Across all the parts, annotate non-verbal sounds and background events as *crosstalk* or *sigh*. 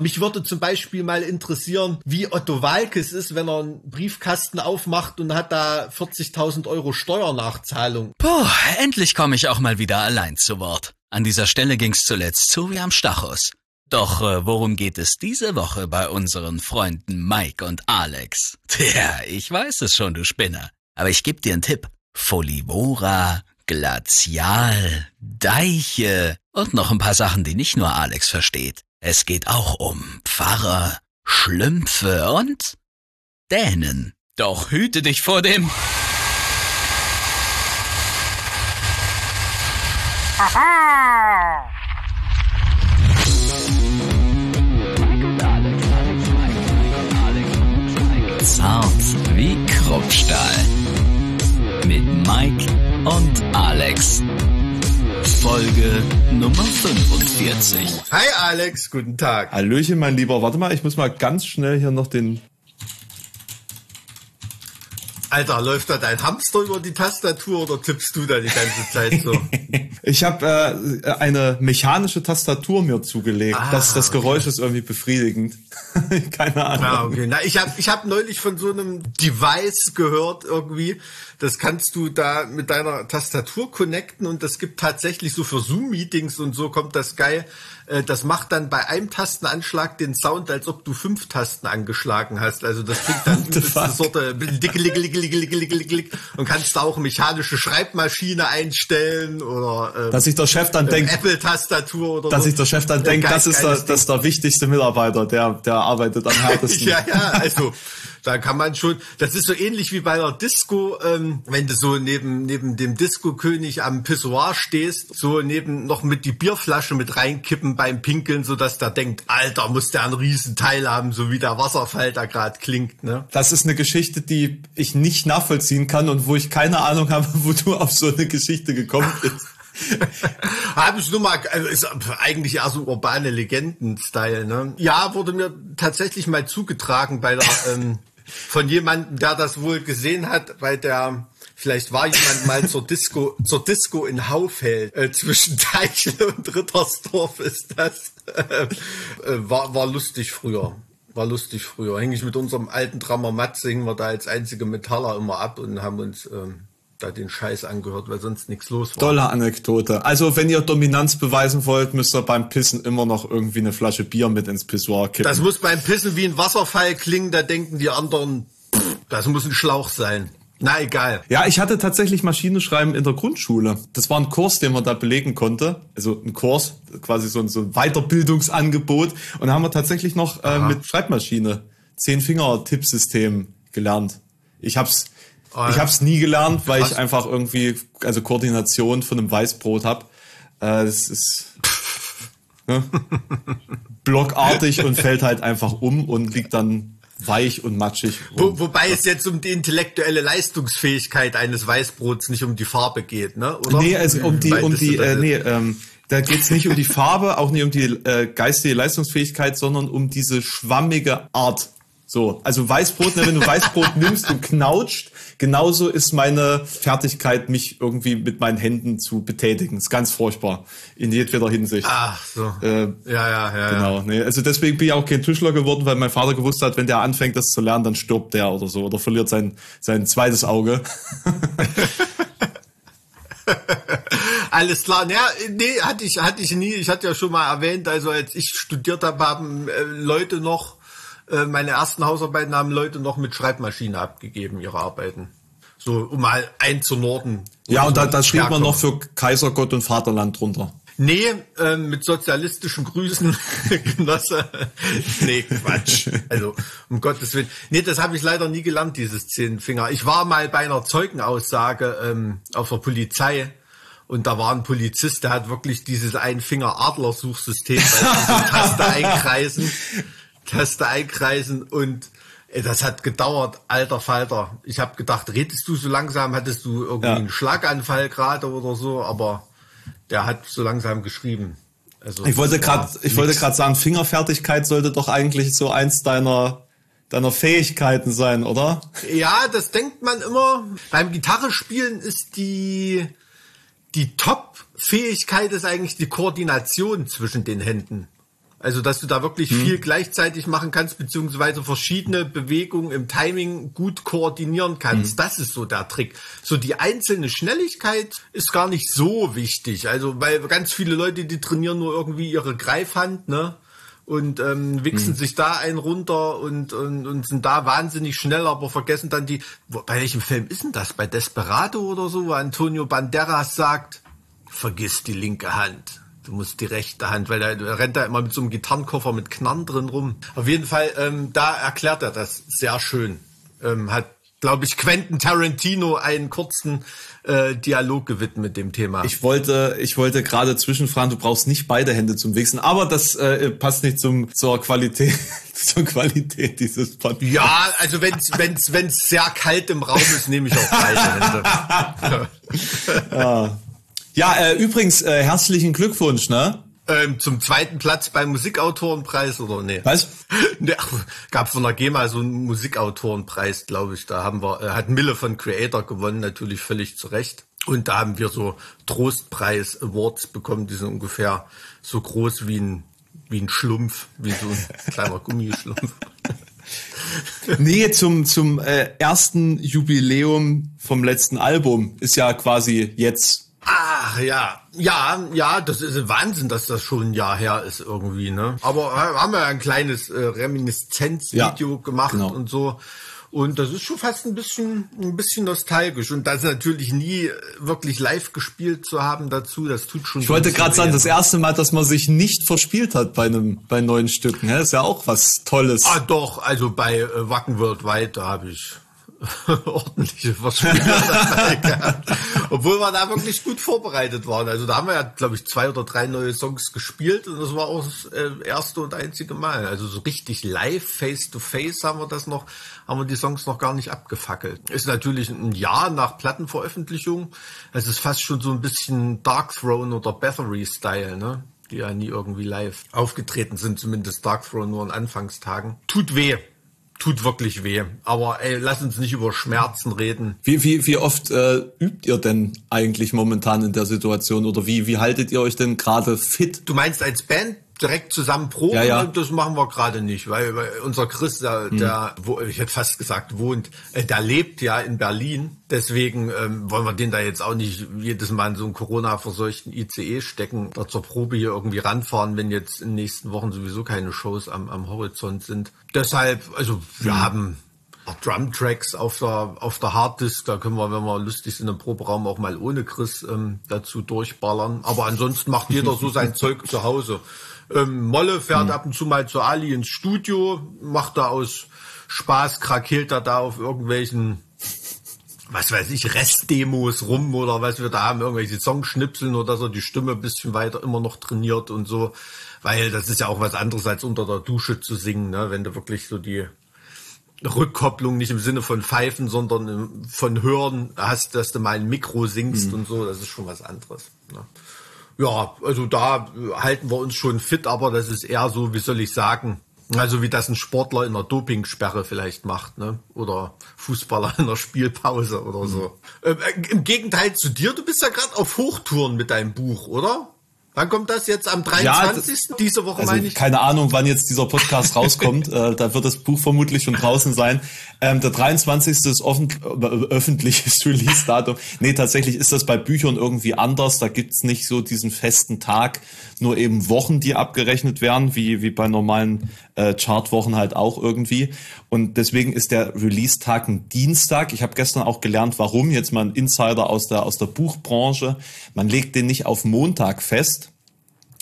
Mich würde zum Beispiel mal interessieren, wie Otto Walkes ist, wenn er einen Briefkasten aufmacht und hat da 40.000 Euro Steuernachzahlung. Puh, endlich komme ich auch mal wieder allein zu Wort. An dieser Stelle ging's zuletzt zu wie am Stachus. Doch äh, worum geht es diese Woche bei unseren Freunden Mike und Alex? *laughs* Tja, ich weiß es schon, du Spinner. Aber ich geb dir einen Tipp. Folivora, Glazial, Deiche und noch ein paar Sachen, die nicht nur Alex versteht. Es geht auch um Pfarrer, Schlümpfe und Dänen. Doch hüte dich vor dem... Zart wie Kruppstahl. Mit Mike und Alex. Folge Nummer 45. Hi Alex, guten Tag. Hallöchen, mein Lieber. Warte mal, ich muss mal ganz schnell hier noch den Alter, läuft da dein Hamster über die Tastatur oder tippst du da die ganze Zeit so? *laughs* ich habe äh, eine mechanische Tastatur mir zugelegt. Ah, das, das Geräusch okay. ist irgendwie befriedigend. *laughs* Keine Ahnung. Ah, okay. Na, ich habe ich hab neulich von so einem Device gehört irgendwie. Das kannst du da mit deiner Tastatur connecten und das gibt tatsächlich so für Zoom-Meetings und so kommt das geil. Äh, das macht dann bei einem Tastenanschlag den Sound, als ob du fünf Tasten angeschlagen hast. Also das klingt dann *laughs* eine Sorte und kannst da auch mechanische Schreibmaschine einstellen oder äh, dass sich der Chef dann denkt Apple-Tastatur oder dass sich der Chef dann denkt, das ist der, das ist der wichtigste Mitarbeiter, der der arbeitet am *laughs* härtesten. ja, ja, also da kann man schon, das ist so ähnlich wie bei der Disco, ähm, wenn du so neben, neben dem Disco-König am Pissoir stehst, so neben noch mit die Bierflasche mit reinkippen beim Pinkeln, so dass der denkt, Alter, muss der einen riesen Teil haben, so wie der Wasserfall da gerade klingt, ne? Das ist eine Geschichte, die ich nicht nachvollziehen kann und wo ich keine Ahnung habe, *laughs* wo du auf so eine Geschichte gekommen bist. *laughs* *laughs* Habe ich nur mal, also ist eigentlich eher so urbane Legenden-Style, ne? Ja, wurde mir tatsächlich mal zugetragen bei der ähm, von jemandem, der das wohl gesehen hat, weil der vielleicht war jemand mal zur Disco *laughs* zur Disco in Haufeld äh, zwischen Teichle und Rittersdorf ist das. *laughs* Äh, war war lustig früher. War lustig früher. Hänge ich mit unserem alten Drummer Matze hingen wir da als einzige Metaller immer ab und haben uns ähm, da den Scheiß angehört, weil sonst nichts los war. Tolle Anekdote. Also wenn ihr Dominanz beweisen wollt, müsst ihr beim Pissen immer noch irgendwie eine Flasche Bier mit ins Pissoir kippen. Das muss beim Pissen wie ein Wasserfall klingen, da denken die anderen, pff, das muss ein Schlauch sein. Na egal. Ja, ich hatte tatsächlich Maschinenschreiben in der Grundschule. Das war ein Kurs, den man da belegen konnte. Also ein Kurs, quasi so ein, so ein Weiterbildungsangebot. Und da haben wir tatsächlich noch äh, mit Schreibmaschine Zehn-Finger-Tippsystem gelernt. Ich hab's Ich habe es nie gelernt, weil ich einfach irgendwie also Koordination von einem Weißbrot habe. Äh, das ist ne? *laughs* blockartig und fällt halt einfach um und liegt dann weich und matschig. Wo, wobei es jetzt um die intellektuelle Leistungsfähigkeit eines Weißbrots nicht um die Farbe geht, ne? Oder? Nee, also um die, um die, äh, nee, ähm, da geht's nicht um die Farbe, auch nicht um die äh, geistige Leistungsfähigkeit, sondern um diese schwammige Art so, also Weißbrot, ne, wenn du Weißbrot nimmst und knautscht, genauso ist meine Fertigkeit, mich irgendwie mit meinen Händen zu betätigen. Ist ganz furchtbar. In jedweder Hinsicht. Ach so. Äh, ja, ja, ja. Genau. Ja. Nee, also deswegen bin ich auch kein Tischler geworden, weil mein Vater gewusst hat, wenn der anfängt, das zu lernen, dann stirbt der oder so oder verliert sein, sein zweites Auge. *laughs* *laughs* Alles klar. Ja, nee, hatte ich, hatte ich nie. Ich hatte ja schon mal erwähnt, also als ich studiert habe, haben äh, Leute noch äh, meine ersten Hausarbeiten haben Leute noch mit Schreibmaschine abgegeben, ihre Arbeiten. So, um mal einzunorden. Ja, und da, da schrieb man noch für Kaiser, Gott und Vaterland drunter. Nee, äh, mit sozialistischen Grüßen, *laughs* Genosse. nee, Quatsch. Also, um Gottes Willen. Nee, das habe ich leider nie gelernt, dieses Zehnfinger. Ich war mal bei einer Zeugenaussage ähm, auf der Polizei und da war ein Polizist, der hat wirklich dieses Einfinger-Adler-Suchsystem bei Taste *laughs* einkreisen. Taste einkreisen und ey, das hat gedauert, alter Falter. Ich habe gedacht, redest du so langsam, hattest du irgendwie ja. einen Schlaganfall gerade oder so, aber der hat so langsam geschrieben. Also ich wollte gerade, ich wollte gerade sagen, Fingerfertigkeit sollte doch eigentlich so eins deiner deiner Fähigkeiten sein, oder? Ja, das denkt man immer. Beim Gitarrespielen ist die die Top-Fähigkeit ist eigentlich die Koordination zwischen den Händen. Also, dass du da wirklich hm. viel gleichzeitig machen kannst, beziehungsweise verschiedene Bewegungen im Timing gut koordinieren kannst. Hm. Das ist so der Trick. So die einzelne Schnelligkeit ist gar nicht so wichtig. Also, weil ganz viele Leute, die trainieren nur irgendwie ihre Greifhand, ne? und ähm, wichsen hm. sich da einen runter und, und, und sind da wahnsinnig schnell, aber vergessen dann die. Bei welchem Film ist denn das? Bei Desperado oder so, wo Antonio Banderas sagt, vergiss die linke Hand. Du musst die rechte Hand, weil er rennt da immer mit so einem Gitarrenkoffer mit Knarren drin rum. Auf jeden Fall, ähm, da erklärt er das sehr schön. Ähm, hat, glaube ich, Quentin Tarantino einen kurzen äh, Dialog gewidmet dem Thema. Ich wollte, ich wollte gerade zwischenfragen, du brauchst nicht beide Hände zum Wichsen, aber das äh, passt nicht zum zur Qualität *laughs* zur Qualität dieses Podcasts. Ja, also wenn's wenn's wenn's sehr kalt im Raum ist, nehme ich auch beide Hände. *laughs* ja, ja äh, übrigens äh, herzlichen Glückwunsch, ne? Ähm, zum zweiten Platz beim Musikautorenpreis oder nee? Was? *laughs* Ne, gab von der GEMA so einen Musikautorenpreis, glaube ich. Da haben wir, äh, hat Mille von Creator gewonnen, natürlich völlig zu Recht. Und da haben wir so Trostpreis Awards bekommen, die sind ungefähr so groß wie ein, wie ein Schlumpf, wie so ein *laughs* kleiner Gummischlumpf. *laughs* nee, zum, zum äh, ersten Jubiläum vom letzten Album ist ja quasi jetzt Ach ja, ja, ja, das ist ein Wahnsinn, dass das schon ein Jahr her ist irgendwie, ne? Aber äh, haben wir ein kleines äh, Reminiszenzvideo ja, gemacht genau. und so. Und das ist schon fast ein bisschen, ein bisschen nostalgisch. Und das natürlich nie wirklich live gespielt zu haben dazu, das tut schon. Ich wollte gerade sagen, das erste Mal, dass man sich nicht verspielt hat bei einem, bei neuen Stücken, ne? ist ja auch was Tolles. Ah, doch, also bei äh, Wacken Worldwide, da habe ich *laughs* ordentliche Verspieler gehabt. *laughs* Obwohl wir da wirklich gut vorbereitet waren. Also da haben wir ja, glaube ich, zwei oder drei neue Songs gespielt und das war auch das äh, erste und einzige Mal. Also so richtig live, face to face haben wir das noch, haben wir die Songs noch gar nicht abgefackelt. Ist natürlich ein Jahr nach Plattenveröffentlichung. Es ist fast schon so ein bisschen Dark Throne oder Bathory Style, ne? Die ja nie irgendwie live aufgetreten sind, zumindest Dark Throne nur in Anfangstagen. Tut weh tut wirklich weh. Aber ey, lass uns nicht über Schmerzen reden. Wie, wie, wie oft äh, übt ihr denn eigentlich momentan in der Situation oder wie, wie haltet ihr euch denn gerade fit? Du meinst als Band? Direkt zusammen proben, ja, ja. das machen wir gerade nicht, weil, weil unser Chris, der, hm. der wo, ich hätte fast gesagt, wohnt, äh, der lebt ja in Berlin. Deswegen ähm, wollen wir den da jetzt auch nicht jedes Mal in so einen Corona-verseuchten ICE stecken, da zur Probe hier irgendwie ranfahren, wenn jetzt in den nächsten Wochen sowieso keine Shows am, am Horizont sind. Deshalb, also wir hm. haben Drum-Tracks auf der, auf der Harddisk, da können wir, wenn wir lustig sind, im Proberaum auch mal ohne Chris ähm, dazu durchballern. Aber ansonsten macht jeder so sein *laughs* Zeug zu Hause. Ähm, Molle fährt mhm. ab und zu mal zu Ali ins Studio, macht da aus Spaß, krakeelt er da auf irgendwelchen, was weiß ich, Restdemos rum oder was wir da haben, irgendwelche Songschnipseln oder so, die Stimme ein bisschen weiter immer noch trainiert und so. Weil das ist ja auch was anderes als unter der Dusche zu singen, ne? wenn du wirklich so die Rückkopplung nicht im Sinne von Pfeifen, sondern von Hören hast, dass du mal ein Mikro singst mhm. und so, das ist schon was anderes. Ne? Ja, also da halten wir uns schon fit, aber das ist eher so, wie soll ich sagen, also wie das ein Sportler in der Dopingsperre vielleicht macht, ne? Oder Fußballer in der Spielpause oder so. Mhm. Äh, Im Gegenteil zu dir, du bist ja gerade auf Hochtouren mit deinem Buch, oder? Wann kommt das jetzt? Am 23. Ja, diese Woche also meine ich? Keine Ahnung, wann jetzt dieser Podcast rauskommt. *laughs* äh, da wird das Buch vermutlich schon draußen sein. Ähm, der 23. ist offen, äh, öffentliches *laughs* Release-Datum. Nee, tatsächlich ist das bei Büchern irgendwie anders. Da gibt's nicht so diesen festen Tag, nur eben Wochen, die abgerechnet werden, wie, wie bei normalen äh, Chartwochen halt auch irgendwie. Und deswegen ist der Release-Tag ein Dienstag. Ich habe gestern auch gelernt, warum. Jetzt mal ein Insider aus der, aus der Buchbranche. Man legt den nicht auf Montag fest,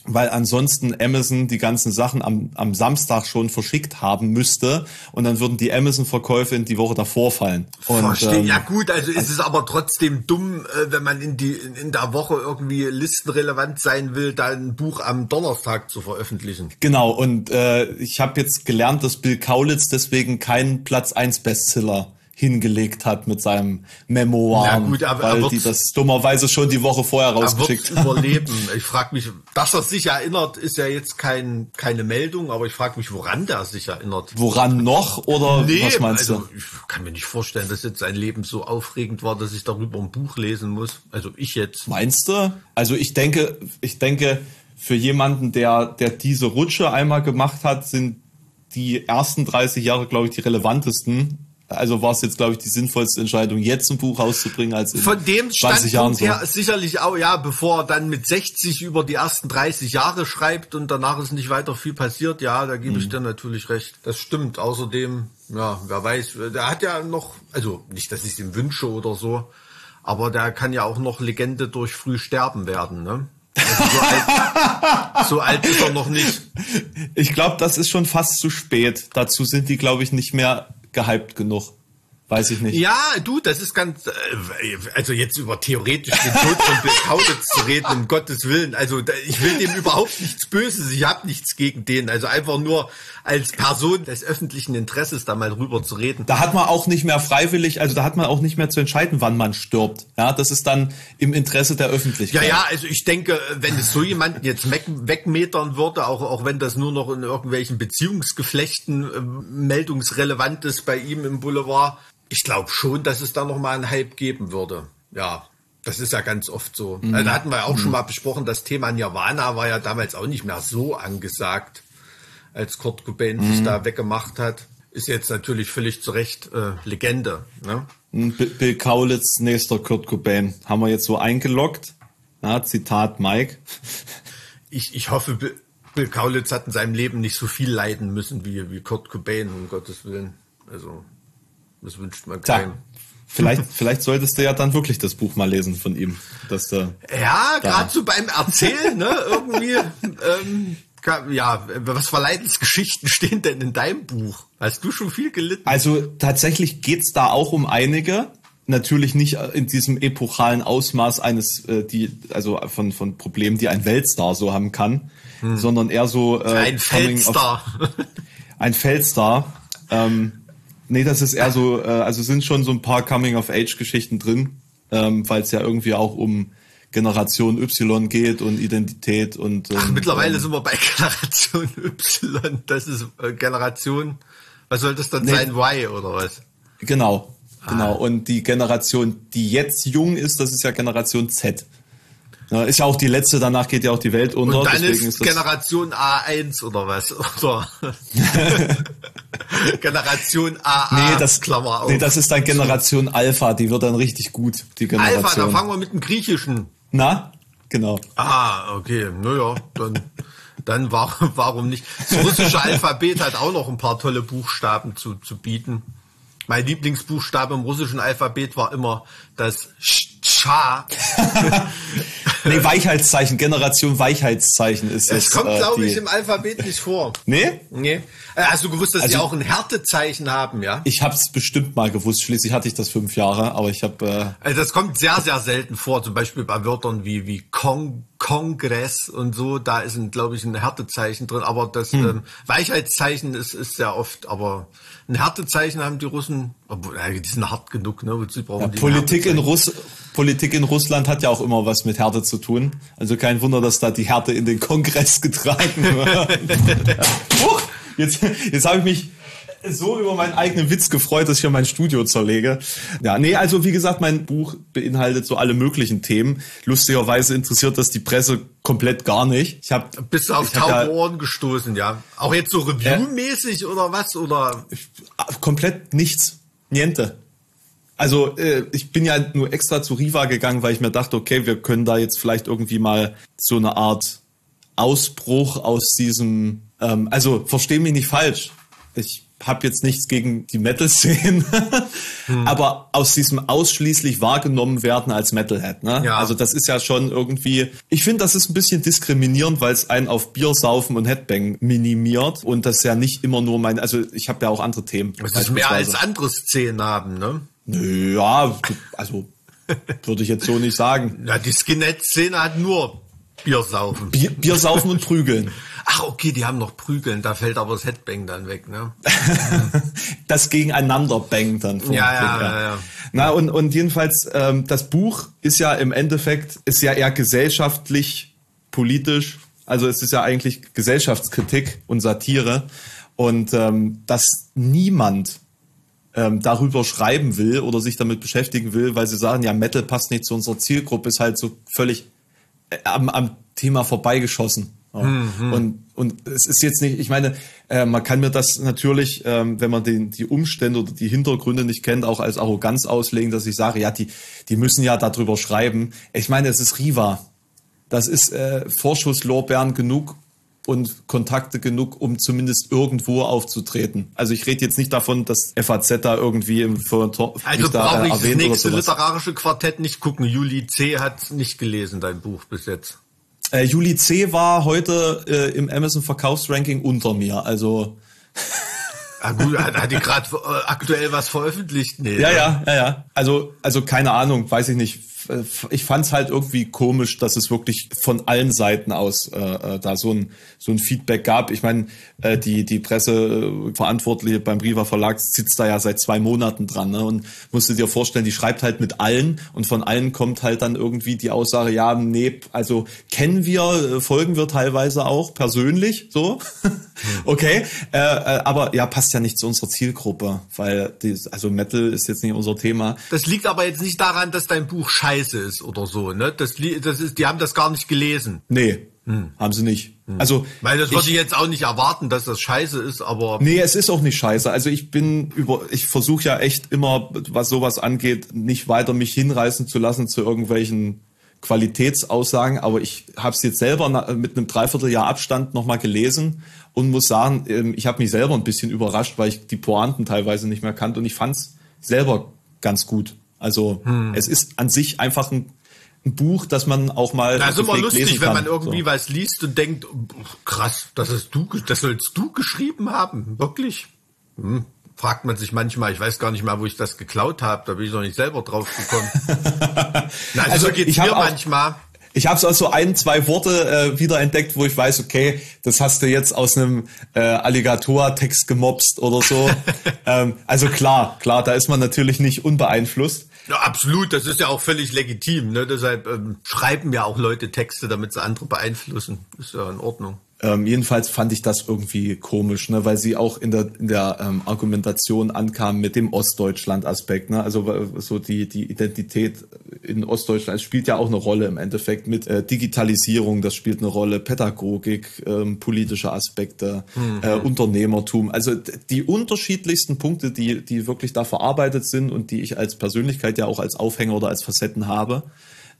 weil ansonsten Amazon die ganzen Sachen am, am Samstag schon verschickt haben müsste und dann würden die Amazon-Verkäufe in die Woche davor fallen. Und, Verstehe. Ähm, ja gut, also ist es aber trotzdem dumm, äh, wenn man in die in der Woche irgendwie listenrelevant sein will, da ein Buch am Donnerstag zu veröffentlichen. Genau. Und äh, ich habe jetzt gelernt, dass Bill Kaulitz deswegen keinen Platz 1 Bestseller hingelegt hat mit seinem Memoir, weil die das dummerweise schon die Woche vorher rausgeschickt haben. überleben. *laughs* Ich frage mich, dass er sich erinnert, ist ja jetzt kein, keine Meldung, aber ich frage mich, woran der sich erinnert. Woran noch oder nee, was meinst also, du? Ich kann mir nicht vorstellen, dass jetzt sein Leben so aufregend war, dass ich darüber ein Buch lesen muss. Also ich jetzt. Meinst du? Also ich denke, ich denke, für jemanden, der, der diese Rutsche einmal gemacht hat, sind die ersten 30 Jahre, glaube ich, die relevantesten. Also war es jetzt, glaube ich, die sinnvollste Entscheidung, jetzt ein Buch rauszubringen, als in Von dem 20 Jahren Standpunkt her sicherlich auch, ja, bevor er dann mit 60 über die ersten 30 Jahre schreibt und danach ist nicht weiter viel passiert, ja, da gebe ich dir natürlich recht. Das stimmt. Außerdem, ja, wer weiß, der hat ja noch, also nicht, dass ich es ihm wünsche oder so, aber der kann ja auch noch Legende durch früh sterben werden, ne? Also so, alt, *laughs* so alt ist er noch nicht. Ich glaube, das ist schon fast zu spät. Dazu sind die, glaube ich, nicht mehr gehypt genug. Weiß ich nicht. Ja, du, das ist ganz, äh, also jetzt über theoretisch den Tod von Bill Kaulitz zu reden, um Gottes Willen. Also ich will dem überhaupt nichts Böses, ich habe nichts gegen den. Also einfach nur als Person des öffentlichen Interesses da mal drüber zu reden. Da hat man auch nicht mehr freiwillig, also da hat man auch nicht mehr zu entscheiden, wann man stirbt. Ja, das ist dann im Interesse der Ja, Öffentlichkeit. ja, also ich denke, wenn es so jemanden jetzt weg, wegmetern würde, auch, auch wenn das nur noch in irgendwelchen Beziehungsgeflechten äh, meldungsrelevant ist bei ihm im Boulevard, ich glaube schon, dass es da noch mal einen Hype geben würde. Ja, das ist ja ganz oft so. Also, da hatten wir ja auch schon mal besprochen, das Thema Nirvana war ja damals auch nicht mehr so angesagt, als Kurt Cobain sich da weggemacht hat. Ist jetzt natürlich völlig zu Recht äh, Legende. Ne? Bill Bill Kaulitz, nächster Kurt Cobain. Haben wir jetzt so eingeloggt. Ja, Zitat Mike. *laughs* ich, ich hoffe, Bill, Bill Kaulitz hat in seinem Leben nicht so viel leiden müssen wie, wie Kurt Cobain, um Gottes Willen. Also, das wünscht man keinem. vielleicht, vielleicht solltest du ja dann wirklich das Buch mal lesen von ihm. Dass du, Ja, gerade so beim Erzählen, ne, irgendwie, ähm, ja, was für Leidensgeschichten stehen denn in deinem Buch? Hast du schon viel gelitten? Also tatsächlich geht's da auch um einige. Natürlich nicht in diesem epochalen Ausmaß eines, äh, die, also von, von Problemen, die ein Weltstar so haben kann, sondern eher so äh, Ein Feldstar. *laughs* ein Feldstar. Ähm, nee, das ist eher so, äh, also sind schon so ein paar Coming-of-Age-Geschichten drin, ähm, weil es ja irgendwie auch um Generation Y geht und Identität und, und Ach, mittlerweile sind wir bei *laughs* Generation Y. Das ist äh, Generation, was soll das dann Nee. sein? Y oder was? Genau, genau. Ah. Und die Generation, die jetzt jung ist, das ist ja Generation Z. Ja, ist ja auch die letzte, danach geht ja auch die Welt unter. Und dann ist Generation A1 oder was? *laughs* Oder *laughs* Generation AA, nee, das, Klammer auf. nee, das ist dann Generation Alpha, die wird dann richtig gut, die Generation. Alpha, da fangen wir mit dem Griechischen. Na? Genau. Ah, okay, naja, dann, dann war, *laughs* warum nicht? Das russische Alphabet hat auch noch ein paar tolle Buchstaben zu, zu bieten. Mein Lieblingsbuchstabe im russischen Alphabet war immer das Sch. Nee, Weichheitszeichen, Generation Weichheitszeichen ist Es das. kommt, äh, glaube die- ich, im Alphabet nicht vor. Nee? Nee. Äh, Hast du gewusst, dass die Also- auch ein Härtezeichen haben, ja? Ich habe es bestimmt mal gewusst. Schließlich hatte ich das fünf Jahre, aber ich habe äh, Also das kommt sehr, sehr selten vor. Zum Beispiel bei Wörtern wie, wie Kong, Kongress und so. Da ist, glaube ich, ein Härtezeichen drin. Aber das Hm. ähm, Weichheitszeichen ist, ist sehr oft. Aber ein Härtezeichen haben die Russen, obwohl, äh, die sind hart genug, ne? Wozu brauchen ja, die Politik in Härtezeichen? Russ Politik in Russland hat ja auch immer was mit Härte zu tun. Also kein Wunder, dass da die Härte in den Kongress *laughs* getragen wird. Huch, jetzt jetzt habe ich mich so über meinen eigenen Witz gefreut, dass ich hier mein Studio zerlege. Ja, nee, also wie gesagt, mein Buch beinhaltet so alle möglichen Themen. Lustigerweise interessiert das die Presse komplett gar nicht. Ich habe Bist du auf ja- taube Ohren gestoßen, ja? Auch jetzt so Review-mäßig oder was? Oder komplett nichts. Niente. Also äh, ich bin ja nur extra zu Riva gegangen, weil ich mir dachte, okay, wir können da jetzt vielleicht irgendwie mal so eine Art Ausbruch aus diesem, ähm, also versteh mich nicht falsch. Ich habe jetzt nichts gegen die Metal-Szenen, *laughs* aber aus diesem ausschließlich wahrgenommen werden als Metalhead. Ne? Ja. Also das ist ja schon irgendwie, ich finde, das ist ein bisschen diskriminierend, weil es einen auf Bier saufen und Headbang minimiert und das ja nicht immer nur mein, also ich habe ja auch andere Themen. es ist mehr als andere Szenen haben, ne? Ja, also *laughs* würde ich jetzt so nicht sagen. Ja, die Skinhead-Szene hat nur Biersaufen. Bier, Bier saufen und prügeln. *laughs* Ach, okay, die haben noch Prügeln, da fällt aber das Headbang dann weg, ne? *laughs* das gegeneinander bangt dann. vom Ja, ja, ja, ja. Na, und, und jedenfalls, ähm, das Buch ist ja im Endeffekt, ist ja eher gesellschaftlich, politisch. Also es ist ja eigentlich Gesellschaftskritik und Satire. Und ähm, dass niemand ähm, darüber schreiben will oder sich damit beschäftigen will, weil sie sagen, ja, Metal passt nicht zu unserer Zielgruppe, ist halt so völlig äh, am, am Thema vorbeigeschossen. Ja. Mhm. Und, und es ist jetzt nicht, ich meine, äh, man kann mir das natürlich, ähm, wenn man den, die Umstände oder die Hintergründe nicht kennt, auch als Arroganz auslegen, dass ich sage, ja, die, die müssen ja darüber schreiben. Ich meine, es ist Riva. Das ist äh, Vorschusslorbeeren genug und Kontakte genug, um zumindest irgendwo aufzutreten. Also ich rede jetzt nicht davon, dass FAZ da irgendwie im Also brauche ich das nächste literarische Quartett nicht gucken. Juli C. hat nicht gelesen, dein Buch bis jetzt. Äh, Juli C. war heute äh, im Amazon Verkaufsranking unter mir. Also *laughs* Ah gut, hat, hat die gerade äh, aktuell was veröffentlicht? Nee. Ja, ja, ja, ja. Also, also keine Ahnung, weiß ich nicht. Ich fand es halt irgendwie komisch, dass es wirklich von allen Seiten aus äh, äh, da so ein so ein Feedback gab. Ich meine, äh, die die Presseverantwortliche beim Riva Verlag sitzt da ja seit zwei Monaten dran ne? und musst du dir vorstellen, die schreibt halt mit allen und von allen kommt halt dann irgendwie die Aussage, ja, nee, also kennen wir, äh, folgen wir teilweise auch persönlich, so, *laughs* okay, äh, äh, aber ja, passt ja nicht zu unserer Zielgruppe, weil die, also Metal ist jetzt nicht unser Thema. Das liegt aber jetzt nicht daran, dass dein Buch scheiße ist oder so, ne? Das, das ist, die haben das gar nicht gelesen. Nee, hm. Haben sie nicht. Hm. Also, weil das würde ich, ich jetzt auch nicht erwarten, dass das scheiße ist, aber. Nee, es ist auch nicht scheiße. Also ich bin über, ich versuche ja echt immer, was sowas angeht, nicht weiter mich hinreißen zu lassen zu irgendwelchen Qualitätsaussagen, aber ich habe es jetzt selber mit einem Dreivierteljahr Abstand nochmal gelesen und muss sagen, ähm, ich habe mich selber ein bisschen überrascht, weil ich die Pointen teilweise nicht mehr kannte und ich fand es selber ganz gut. Also hm. es ist an sich einfach ein ein Buch, das man auch mal. Das ist immer lustig, wenn man irgendwie so. was liest und denkt, krass, das hast du, das sollst du geschrieben haben, wirklich. Hm. Fragt man sich manchmal, ich weiß gar nicht mal, wo ich das geklaut habe, da bin ich noch nicht selber drauf gekommen. *laughs* Na, also, also geht's mir manchmal. Ich habe so also ein, zwei Worte äh, wieder entdeckt, wo ich weiß, okay, das hast du jetzt aus einem äh, Alligator-Text gemobst oder so. *laughs* ähm, also klar, klar, da ist man natürlich nicht unbeeinflusst. Ja, absolut, das ist ja auch völlig legitim. Ne? Deshalb ähm, schreiben ja auch Leute Texte, damit sie andere beeinflussen. Ist ja in Ordnung. Ähm, jedenfalls fand ich das irgendwie komisch, ne, weil sie auch in der in der ähm, Argumentation ankam mit dem Ostdeutschland-Aspekt, ne, also so die die Identität in Ostdeutschland spielt ja auch eine Rolle im Endeffekt mit äh, Digitalisierung, das spielt eine Rolle, Pädagogik, ähm, politische Aspekte, mhm. äh, Unternehmertum, also die unterschiedlichsten Punkte, die die wirklich da verarbeitet sind und die ich als Persönlichkeit ja auch als Aufhänger oder als Facetten habe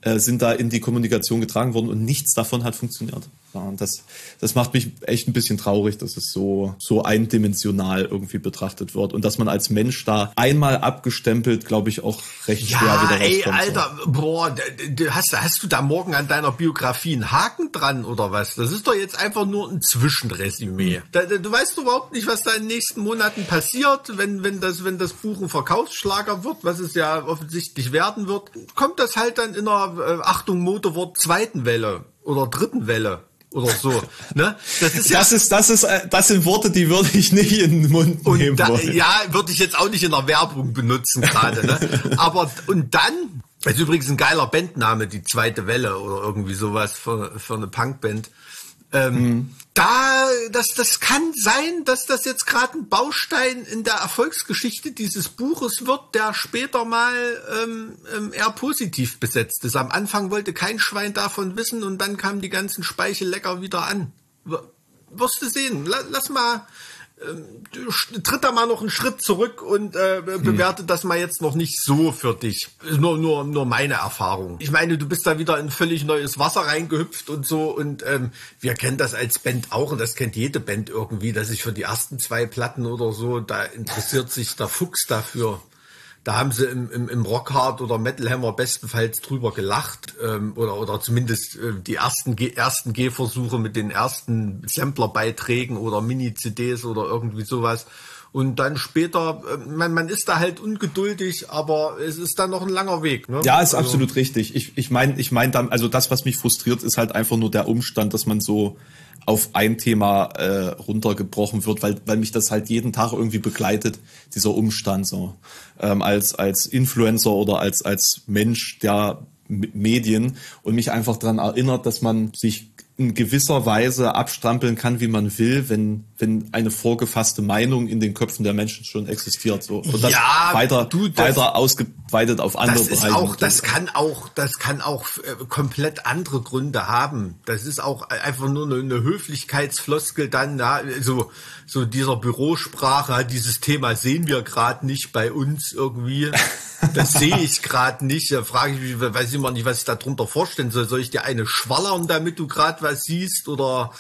äh, sind da in die Kommunikation getragen worden und nichts davon hat funktioniert. Ja, und das, das macht mich echt ein bisschen traurig, dass es so, so eindimensional irgendwie betrachtet wird und dass man als Mensch da einmal abgestempelt, glaube ich, auch recht ja, schwer wieder ey, Alter, so. boah, hast, hast du da morgen an deiner Biografie einen Haken dran oder was? Das ist doch jetzt einfach nur ein Zwischenresümee. Da, du weißt überhaupt nicht, was da in den nächsten Monaten passiert, wenn, wenn das, wenn das Buch ein Verkaufsschlager wird, was es ja offensichtlich werden wird. Kommt das halt dann in einer, äh, Achtung, Motorwort, zweiten Welle oder dritten Welle oder so. Ne? Das ist ja, das ist das ist äh, das sind Worte, die würde ich nicht in den Mund und nehmen. Da, ja, würde ich jetzt auch nicht in der Werbung benutzen gerade. Ne? *laughs* Aber und dann das ist übrigens ein geiler Bandname, die zweite Welle oder irgendwie sowas für, für eine Punkband. Ähm, mhm. Da, das, das kann sein, dass das jetzt gerade ein Baustein in der Erfolgsgeschichte dieses Buches wird, der später mal ähm, ähm, eher positiv besetzt ist. Am Anfang wollte kein Schwein davon wissen und dann kamen die ganzen Speichellecker wieder an. Wirst du sehen. Lass mal, äh, tritt da mal noch einen Schritt zurück und äh, bewertet hm. das mal jetzt noch nicht so für dich. Nur, nur, nur meine Erfahrung. Ich meine, du bist da wieder in völlig neues Wasser reingehüpft und so und ähm, wir kennen das als Band auch und das kennt jede Band irgendwie, dass sich für die ersten zwei Platten oder so, da interessiert sich der Fuchs dafür. Da haben sie im, im, im Rockhard oder Metal Hammer bestenfalls drüber gelacht ähm, oder, oder zumindest äh, die ersten, ersten Gehversuche mit den ersten Samplerbeiträgen oder Mini-CDs oder irgendwie sowas. Und dann später, äh, man, man ist da halt ungeduldig, aber es ist dann noch ein langer Weg. Ne? Ja, ist also, absolut richtig. Ich, ich meine, ich mein dann, also das, was mich frustriert, ist halt einfach nur der Umstand, dass man so auf ein Thema äh, runtergebrochen wird, weil, weil mich das halt jeden Tag irgendwie begleitet, dieser Umstand so. Ähm, als, als Influencer oder als, als Mensch der Medien und mich einfach daran erinnert, dass man sich in gewisser Weise abstrampeln kann, wie man will, wenn, wenn eine vorgefasste Meinung in den Köpfen der Menschen schon existiert. So. Und das ja, weiter, du, das, weiter ausgeweitet auf andere das Bereiche. Auch, das kann auch, das kann auch äh, komplett andere Gründe haben. Das ist auch einfach nur eine, eine Höflichkeitsfloskel dann, ja, so, so dieser Bürosprache, dieses Thema sehen wir gerade nicht bei uns irgendwie. Das sehe *laughs* ich gerade nicht. Da frage ich mich, weiß ich immer nicht, was ich da drunter vorstellen soll. Soll ich dir eine schwallern, damit du gerade was siehst? Oder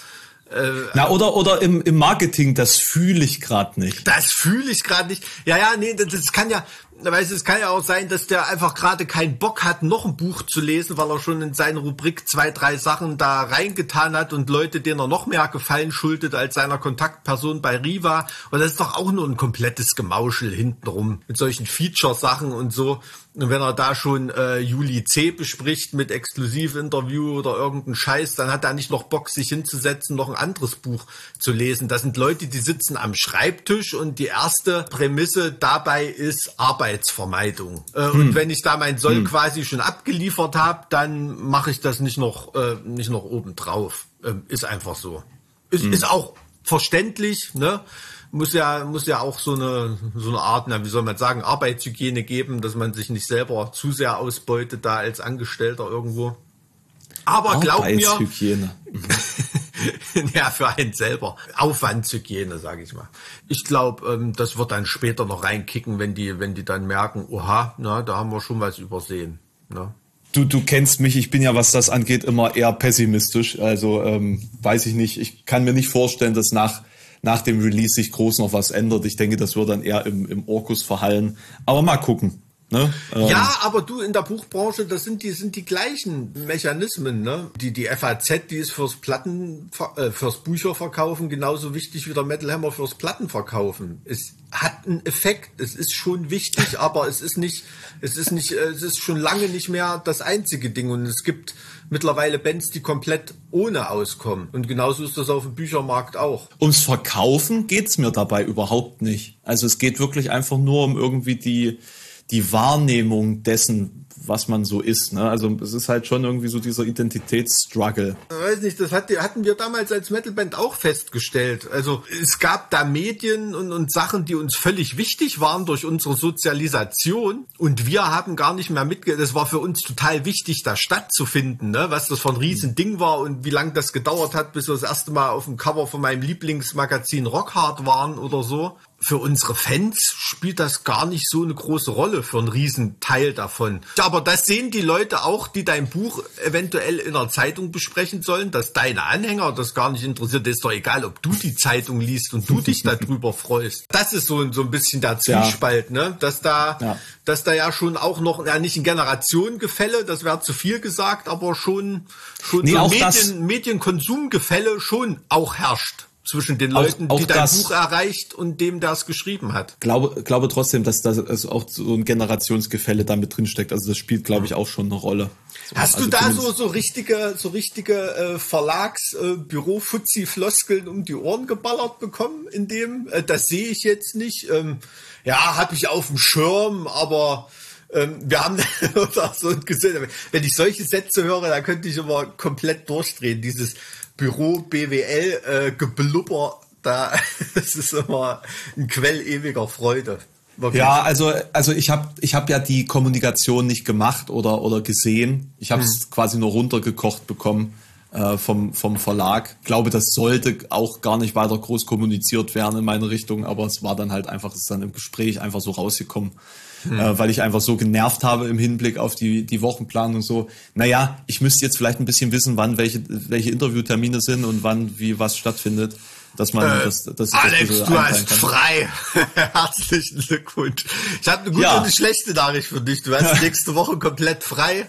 äh, Na, oder, oder im, im Marketing, das fühle ich gerade nicht. Das fühle ich gerade nicht. Ja, ja, nee, das, das kann ja, weißt, es kann ja auch sein, dass der einfach gerade keinen Bock hat, noch ein Buch zu lesen, weil er schon in seine Rubrik zwei, drei Sachen da reingetan hat und Leute, denen er noch mehr Gefallen schuldet als seiner Kontaktperson bei Riva. Und das ist doch auch nur ein komplettes Gemauschel hintenrum mit solchen Feature-Sachen und so. Und wenn er da schon äh, Juli C bespricht mit Exklusivinterview oder irgendeinen Scheiß, dann hat er nicht noch Bock, sich hinzusetzen, noch ein anderes Buch zu lesen. Das sind Leute, die sitzen am Schreibtisch und die erste Prämisse dabei ist Arbeitsvermeidung. Äh, hm. Und wenn ich da mein Soll hm. quasi schon abgeliefert habe, dann mache ich das nicht noch, äh, nicht noch oben drauf. Ähm, ist einfach so. Ist, hm. ist auch verständlich, ne? muss ja, muss ja auch so eine, so eine Art, na, wie soll man sagen, Arbeitshygiene geben, dass man sich nicht selber zu sehr ausbeutet da als Angestellter irgendwo. Aber glaub mir, *laughs* *laughs* ja, für einen selber. Aufwandshygiene, sage ich mal. Ich glaube, ähm, das wird dann später noch reinkicken, wenn die, wenn die dann merken, oha, na, da haben wir schon was übersehen. Ne? Du, du kennst mich, ich bin ja, was das angeht, immer eher pessimistisch. Also ähm, weiß ich nicht, ich kann mir nicht vorstellen, dass nach nach dem Release sich groß noch was ändert. Ich denke, das wird dann eher im, im Orkus verhallen. Aber mal gucken. Ne? Ähm. Ja, aber du in der Buchbranche, das sind die sind die gleichen Mechanismen, ne? Die die FAZ, die ist fürs Platten äh, fürs Bücherverkaufen genauso wichtig wie der Metal Hammer fürs Plattenverkaufen. Es hat einen Effekt, es ist schon wichtig, *laughs* aber es ist nicht es ist nicht es ist schon lange nicht mehr das einzige Ding und es gibt mittlerweile Bands, die komplett ohne auskommen. Und genauso ist das auf dem Büchermarkt auch. Ums Verkaufen geht's mir dabei überhaupt nicht. Also es geht wirklich einfach nur um irgendwie die, die Wahrnehmung dessen, was man so ist. Ne? Also es ist halt schon irgendwie so dieser Identitätsstruggle. Ich weiß nicht, das hatten wir damals als Metalband auch festgestellt. Also es gab da Medien und, und Sachen, die uns völlig wichtig waren durch unsere Sozialisation und wir haben gar nicht mehr mitge... Das war für uns total wichtig, da stattzufinden, ne? was das für ein Riesending war und wie lange das gedauert hat, bis wir das erste Mal auf dem Cover von meinem Lieblingsmagazin Rockhard waren oder so für unsere Fans spielt das gar nicht so eine große Rolle für einen riesen Teil davon. Aber das sehen die Leute auch, die dein Buch eventuell in der Zeitung besprechen sollen, dass deine Anhänger das gar nicht interessiert. Das ist doch egal, ob du die Zeitung liest und du dich *laughs* darüber freust. Das ist so, so ein bisschen der Zwiespalt, ja. ne? Dass da, ja. dass da ja schon auch noch, ja nicht ein Generationengefälle, das wäre zu viel gesagt, aber schon, schon nee, so Medien, Medienkonsumgefälle schon auch herrscht zwischen den Leuten, auch, auch die dein das, Buch erreicht und dem, der es geschrieben hat. Glaube, glaube trotzdem, dass da also auch so ein Generationsgefälle damit drin steckt. Also das spielt, glaube ich, auch schon eine Rolle. Hast also du da so so richtige so richtige äh, Verlags äh, um die Ohren geballert bekommen in dem äh, das sehe ich jetzt nicht ähm, ja habe ich auf dem Schirm aber ähm, wir haben *laughs* so gesehen wenn ich solche Sätze höre dann könnte ich immer komplett durchdrehen dieses Büro BWL äh, Geblubber, da *laughs* das ist immer ein Quell ewiger Freude. Wirklich. Ja, also also ich habe ich hab ja die Kommunikation nicht gemacht oder oder gesehen. Ich habe es hm. quasi nur runtergekocht bekommen äh, vom vom Verlag. Glaube, das sollte auch gar nicht weiter groß kommuniziert werden in meine Richtung, aber es war dann halt einfach, es ist dann im Gespräch einfach so rausgekommen mhm. äh, weil ich einfach so genervt habe im Hinblick auf die, die Wochenplanung und so. Naja, ich müsste jetzt vielleicht ein bisschen wissen, wann welche, welche Interviewtermine sind und wann wie was stattfindet. Dass man äh, das, das, Alex, das du hast frei. *laughs* Herzlichen Glückwunsch. Ich habe eine gute ja. und eine schlechte Nachricht für dich. Du hast *laughs* nächste Woche komplett frei.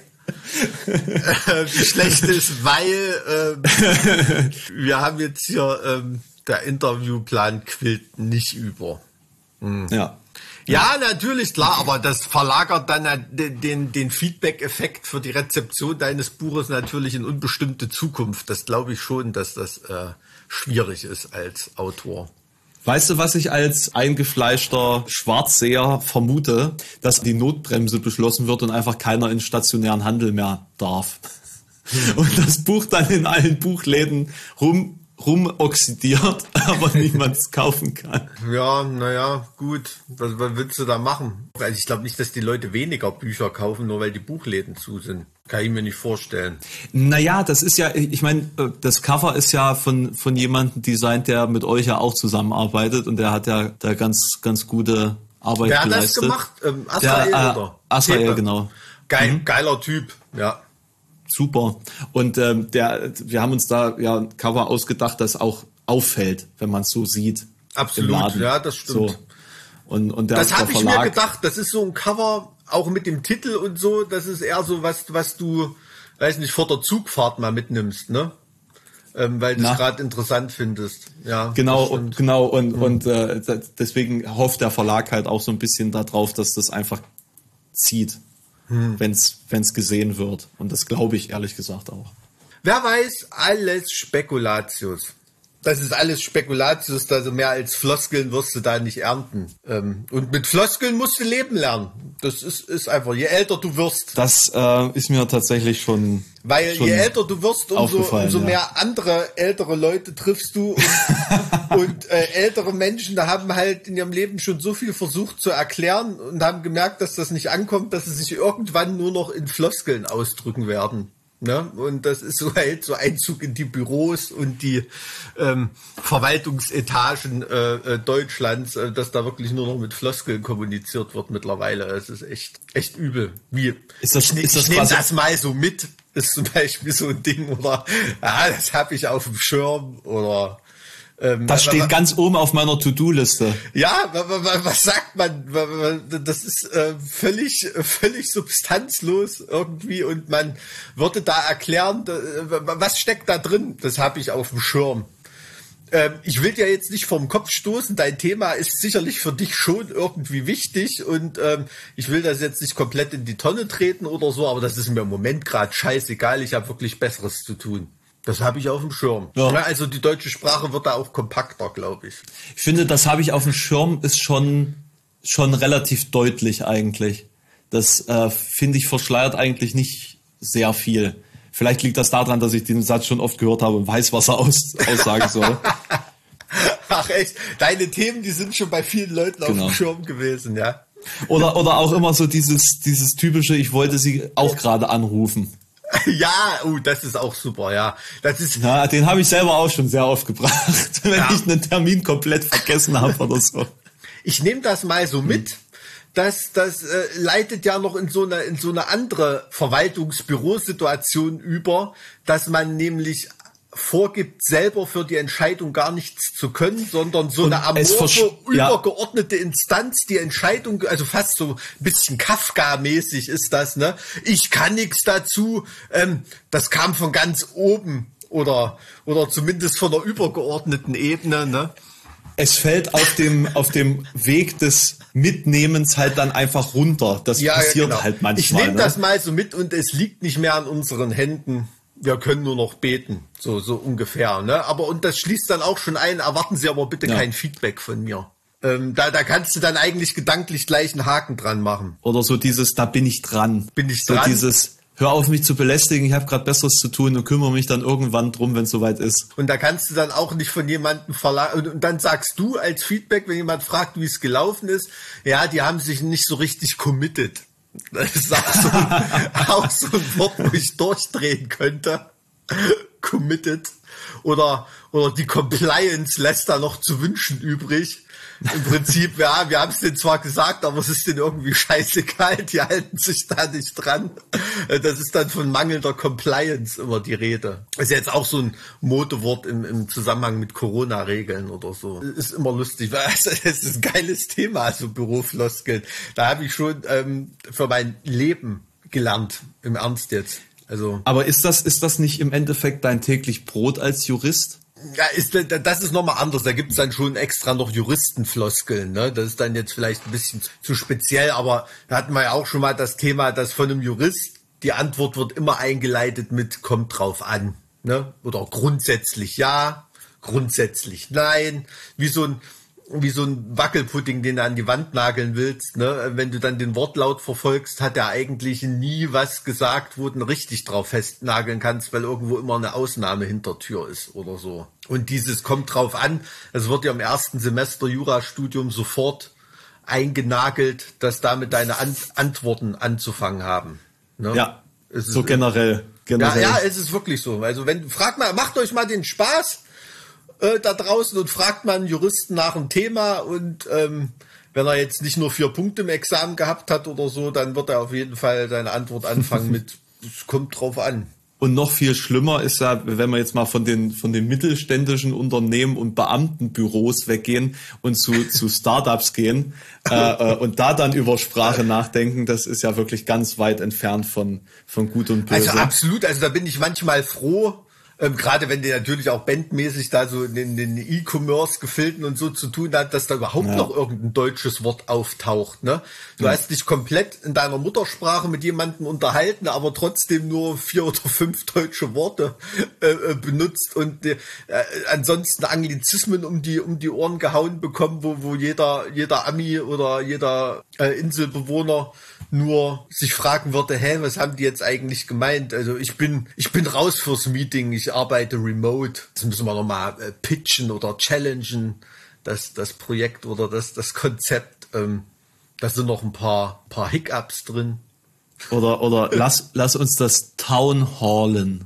Wie schlecht ist, weil ähm, wir haben jetzt hier ähm, der Interviewplan quillt nicht über. Mhm. Ja. Ja, natürlich, klar, aber das verlagert dann den, den Feedback-Effekt für die Rezeption deines Buches natürlich in unbestimmte Zukunft. Das glaube ich schon, dass das äh, schwierig ist als Autor. Weißt du, was ich als eingefleischter Schwarzseher vermute? Dass die Notbremse beschlossen wird und einfach keiner in stationären Handel mehr darf. und das Buch dann in allen Buchläden rum rumoxidiert, *laughs* aber niemand es kaufen kann. Ja, naja, gut. Was, was willst du da machen? Also ich glaube nicht, dass die Leute weniger Bücher kaufen, nur weil die Buchläden zu sind. Kann ich mir nicht vorstellen. Naja, das ist ja, ich meine, äh, das Cover ist ja von, von jemandem designt, der mit euch ja auch zusammenarbeitet und der hat ja da ganz, ganz gute Arbeit Wer geleistet. Wer hat das gemacht? Ähm, Asrael, der, äh, Asrael, genau. Geil, mhm. Geiler Typ, ja. Super. Und ähm, der, wir haben uns da ja ein Cover ausgedacht, das auch auffällt, wenn man es so sieht. Absolut, ja, das stimmt. So. Und, und der, das habe ich mir gedacht. Das ist so ein Cover, auch mit dem Titel und so. Das ist eher so was, was du, weiß nicht, vor der Zugfahrt mal mitnimmst, ne? Ähm, weil du es gerade interessant findest. Ja, genau, und, genau. Und, mhm. und äh, deswegen hofft der Verlag halt auch so ein bisschen darauf, dass das einfach zieht hm. wenn es gesehen wird. Und das glaube ich ehrlich gesagt auch. Wer weiß, alles Spekulatius. Das ist alles Spekulatius, also mehr als Floskeln wirst du da nicht ernten. Ähm, und mit Floskeln musst du leben lernen. Das ist, ist einfach, je älter du wirst. Das äh, ist mir tatsächlich schon. Weil schon je älter du wirst, umso, umso mehr ja. andere ältere Leute triffst du. Und, *laughs* und äh, ältere Menschen, da haben halt in ihrem Leben schon so viel versucht zu erklären und haben gemerkt, dass das nicht ankommt, dass sie sich irgendwann nur noch in Floskeln ausdrücken werden. Ne? Und das ist so *laughs* halt so Einzug in die Büros und die ähm, Verwaltungsetagen äh, äh, Deutschlands, äh, dass da wirklich nur noch mit Floskeln kommuniziert wird mittlerweile. Es ist echt, echt übel. Wie? Ist das, ich, ist das ich nehme das mal so mit, ist zum Beispiel so ein Ding oder ah, das habe ich auf dem Schirm oder ähm, das steht ganz oben auf meiner To-Do-Liste. Ja, was sagt man? Das ist äh, völlig, völlig substanzlos irgendwie und man würde da erklären, was steckt da drin? Das habe ich auf dem Schirm. Ähm, ich will dir jetzt nicht vom Kopf stoßen. Dein Thema ist sicherlich für dich schon irgendwie wichtig und ähm, ich will das jetzt nicht komplett in die Tonne treten oder so, aber das ist mir im Moment gerade scheißegal. Ich habe wirklich Besseres zu tun. Das habe ich auf dem Schirm. Ja. Also die deutsche Sprache wird da auch kompakter, glaube ich. Ich finde, das habe ich auf dem Schirm ist schon schon relativ deutlich eigentlich. Das äh, finde ich verschleiert eigentlich nicht sehr viel. Vielleicht liegt das daran, dass ich den Satz schon oft gehört habe und weiß, was er aus, aussagen soll. *laughs* Ach echt, deine Themen, die sind schon bei vielen Leuten genau. auf dem Schirm gewesen, ja. Oder, oder auch immer so dieses, dieses typische, ich wollte sie auch gerade anrufen. *laughs* Ja, uh, das ist auch super, ja. Das ist. Ja, den habe ich selber auch schon sehr oft gebracht, *laughs* wenn ja. ich einen Termin komplett vergessen habe oder so. Ich nehme das mal so mit. Das, das äh, leitet ja noch in so eine in so eine andere Verwaltungsbürosituation über, dass man nämlich vorgibt, selber für die Entscheidung gar nichts zu können, sondern so Und eine amorphe, übergeordnete ja. Instanz, die Entscheidung, also fast so ein bisschen Kafka-mäßig ist das, ne? Ich kann nichts dazu, ähm, das kam von ganz oben oder, oder zumindest von der übergeordneten Ebene, ne? Es fällt auf dem, auf dem Weg des Mitnehmens halt dann einfach runter. Das ja, passiert genau. halt manchmal. Ich nehme ne? das mal so mit und es liegt nicht mehr an unseren Händen wir können nur noch beten, so, so ungefähr. Ne? Aber und das schließt dann auch schon ein, erwarten Sie aber bitte ja. kein Feedback von mir. Ähm, da, da kannst du dann eigentlich gedanklich gleich einen Haken dran machen. Oder so dieses, da bin ich dran. Bin ich dran. So dieses, hör auf mich zu belästigen, ich habe gerade Besseres zu tun und kümmere mich dann irgendwann drum, wenn es soweit ist. Und da kannst du dann auch nicht von jemandem verlangen. Und, und dann sagst du als Feedback, wenn jemand fragt, wie es gelaufen ist, ja, die haben sich nicht so richtig committed. Das ist auch so, *laughs* auch so ein Wort, wo ich durchdrehen könnte. Committed. Oder, oder die Compliance lässt da noch zu wünschen übrig. Im Prinzip, ja, wir haben es denen zwar gesagt, aber es ist denen irgendwie scheißegal, die halten sich da nicht dran. Das ist dann von mangelnder Compliance immer die Rede. Ist jetzt auch so ein Modewort im, im Zusammenhang mit Corona-Regeln oder so. Ist immer lustig, *laughs* weil es ist ein geiles Thema, so Bürofloskeln. Da habe ich schon ähm, für mein Leben gelernt, im Ernst jetzt. Also. Aber ist das, ist das nicht im Endeffekt dein täglich Brot als Jurist? Ja, ist, das ist nochmal anders. Da gibt's dann schon extra noch Juristenfloskeln. Ne? Das ist dann jetzt vielleicht ein bisschen zu speziell, aber da hatten wir ja auch schon mal das Thema, dass von einem Jurist die Antwort wird immer eingeleitet mit kommt drauf an. Ne? Oder grundsätzlich ja, grundsätzlich nein. Wie so ein wie so ein Wackelpudding, den du an die Wand nageln willst. Ne? Wenn du dann den Wortlaut verfolgst, hat er eigentlich nie was gesagt, wo du richtig drauf festnageln kannst, weil irgendwo immer eine Ausnahme Hintertür ist oder so. Und dieses kommt drauf an. Es wird ja im ersten Semester Jurastudium sofort eingenagelt, dass damit deine An Antworten anzufangen haben. Ne? Ja, so generell. generell. Ja, ja, es ist wirklich so. Also wenn, frag mal, macht euch mal den Spaß äh, da draußen und fragt mal einen Juristen nach einem Thema und ähm, wenn er jetzt nicht nur vier Punkte im Examen gehabt hat oder so, dann wird er auf jeden Fall seine Antwort anfangen *laughs* mit, es kommt drauf an. Und noch viel schlimmer ist ja, wenn wir jetzt mal von den, von den mittelständischen Unternehmen und Beamtenbüros weggehen und zu, zu Startups gehen äh, äh, und da dann über Sprache nachdenken, das ist ja wirklich ganz weit entfernt von, von Gut und Böse. Also absolut, also da bin ich manchmal froh, ähm, gerade wenn der natürlich auch bandmäßig da so in den E-Commerce-Gefilden und so zu tun hat, dass da überhaupt ja. noch irgendein deutsches Wort auftaucht. Ne? Du ja. hast dich komplett in deiner Muttersprache mit jemandem unterhalten, aber trotzdem nur vier oder fünf deutsche Worte äh, äh benutzt und äh, ansonsten Anglizismen um die um die Ohren gehauen bekommen, wo, wo jeder jeder Ami oder jeder äh, Inselbewohner nur sich fragen würde, hä, was haben die jetzt eigentlich gemeint? Also ich bin, ich bin raus fürs Meeting, ich arbeite remote. Das müssen wir nochmal äh, pitchen oder challengen, das, das Projekt oder das, das Konzept. Ähm, da sind noch ein paar, paar Hiccups drin. Oder, oder *laughs* lass, lass uns das Town Hallen.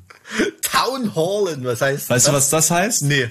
Town Hallen, was heißt Weißt das? du, was das heißt? Nee.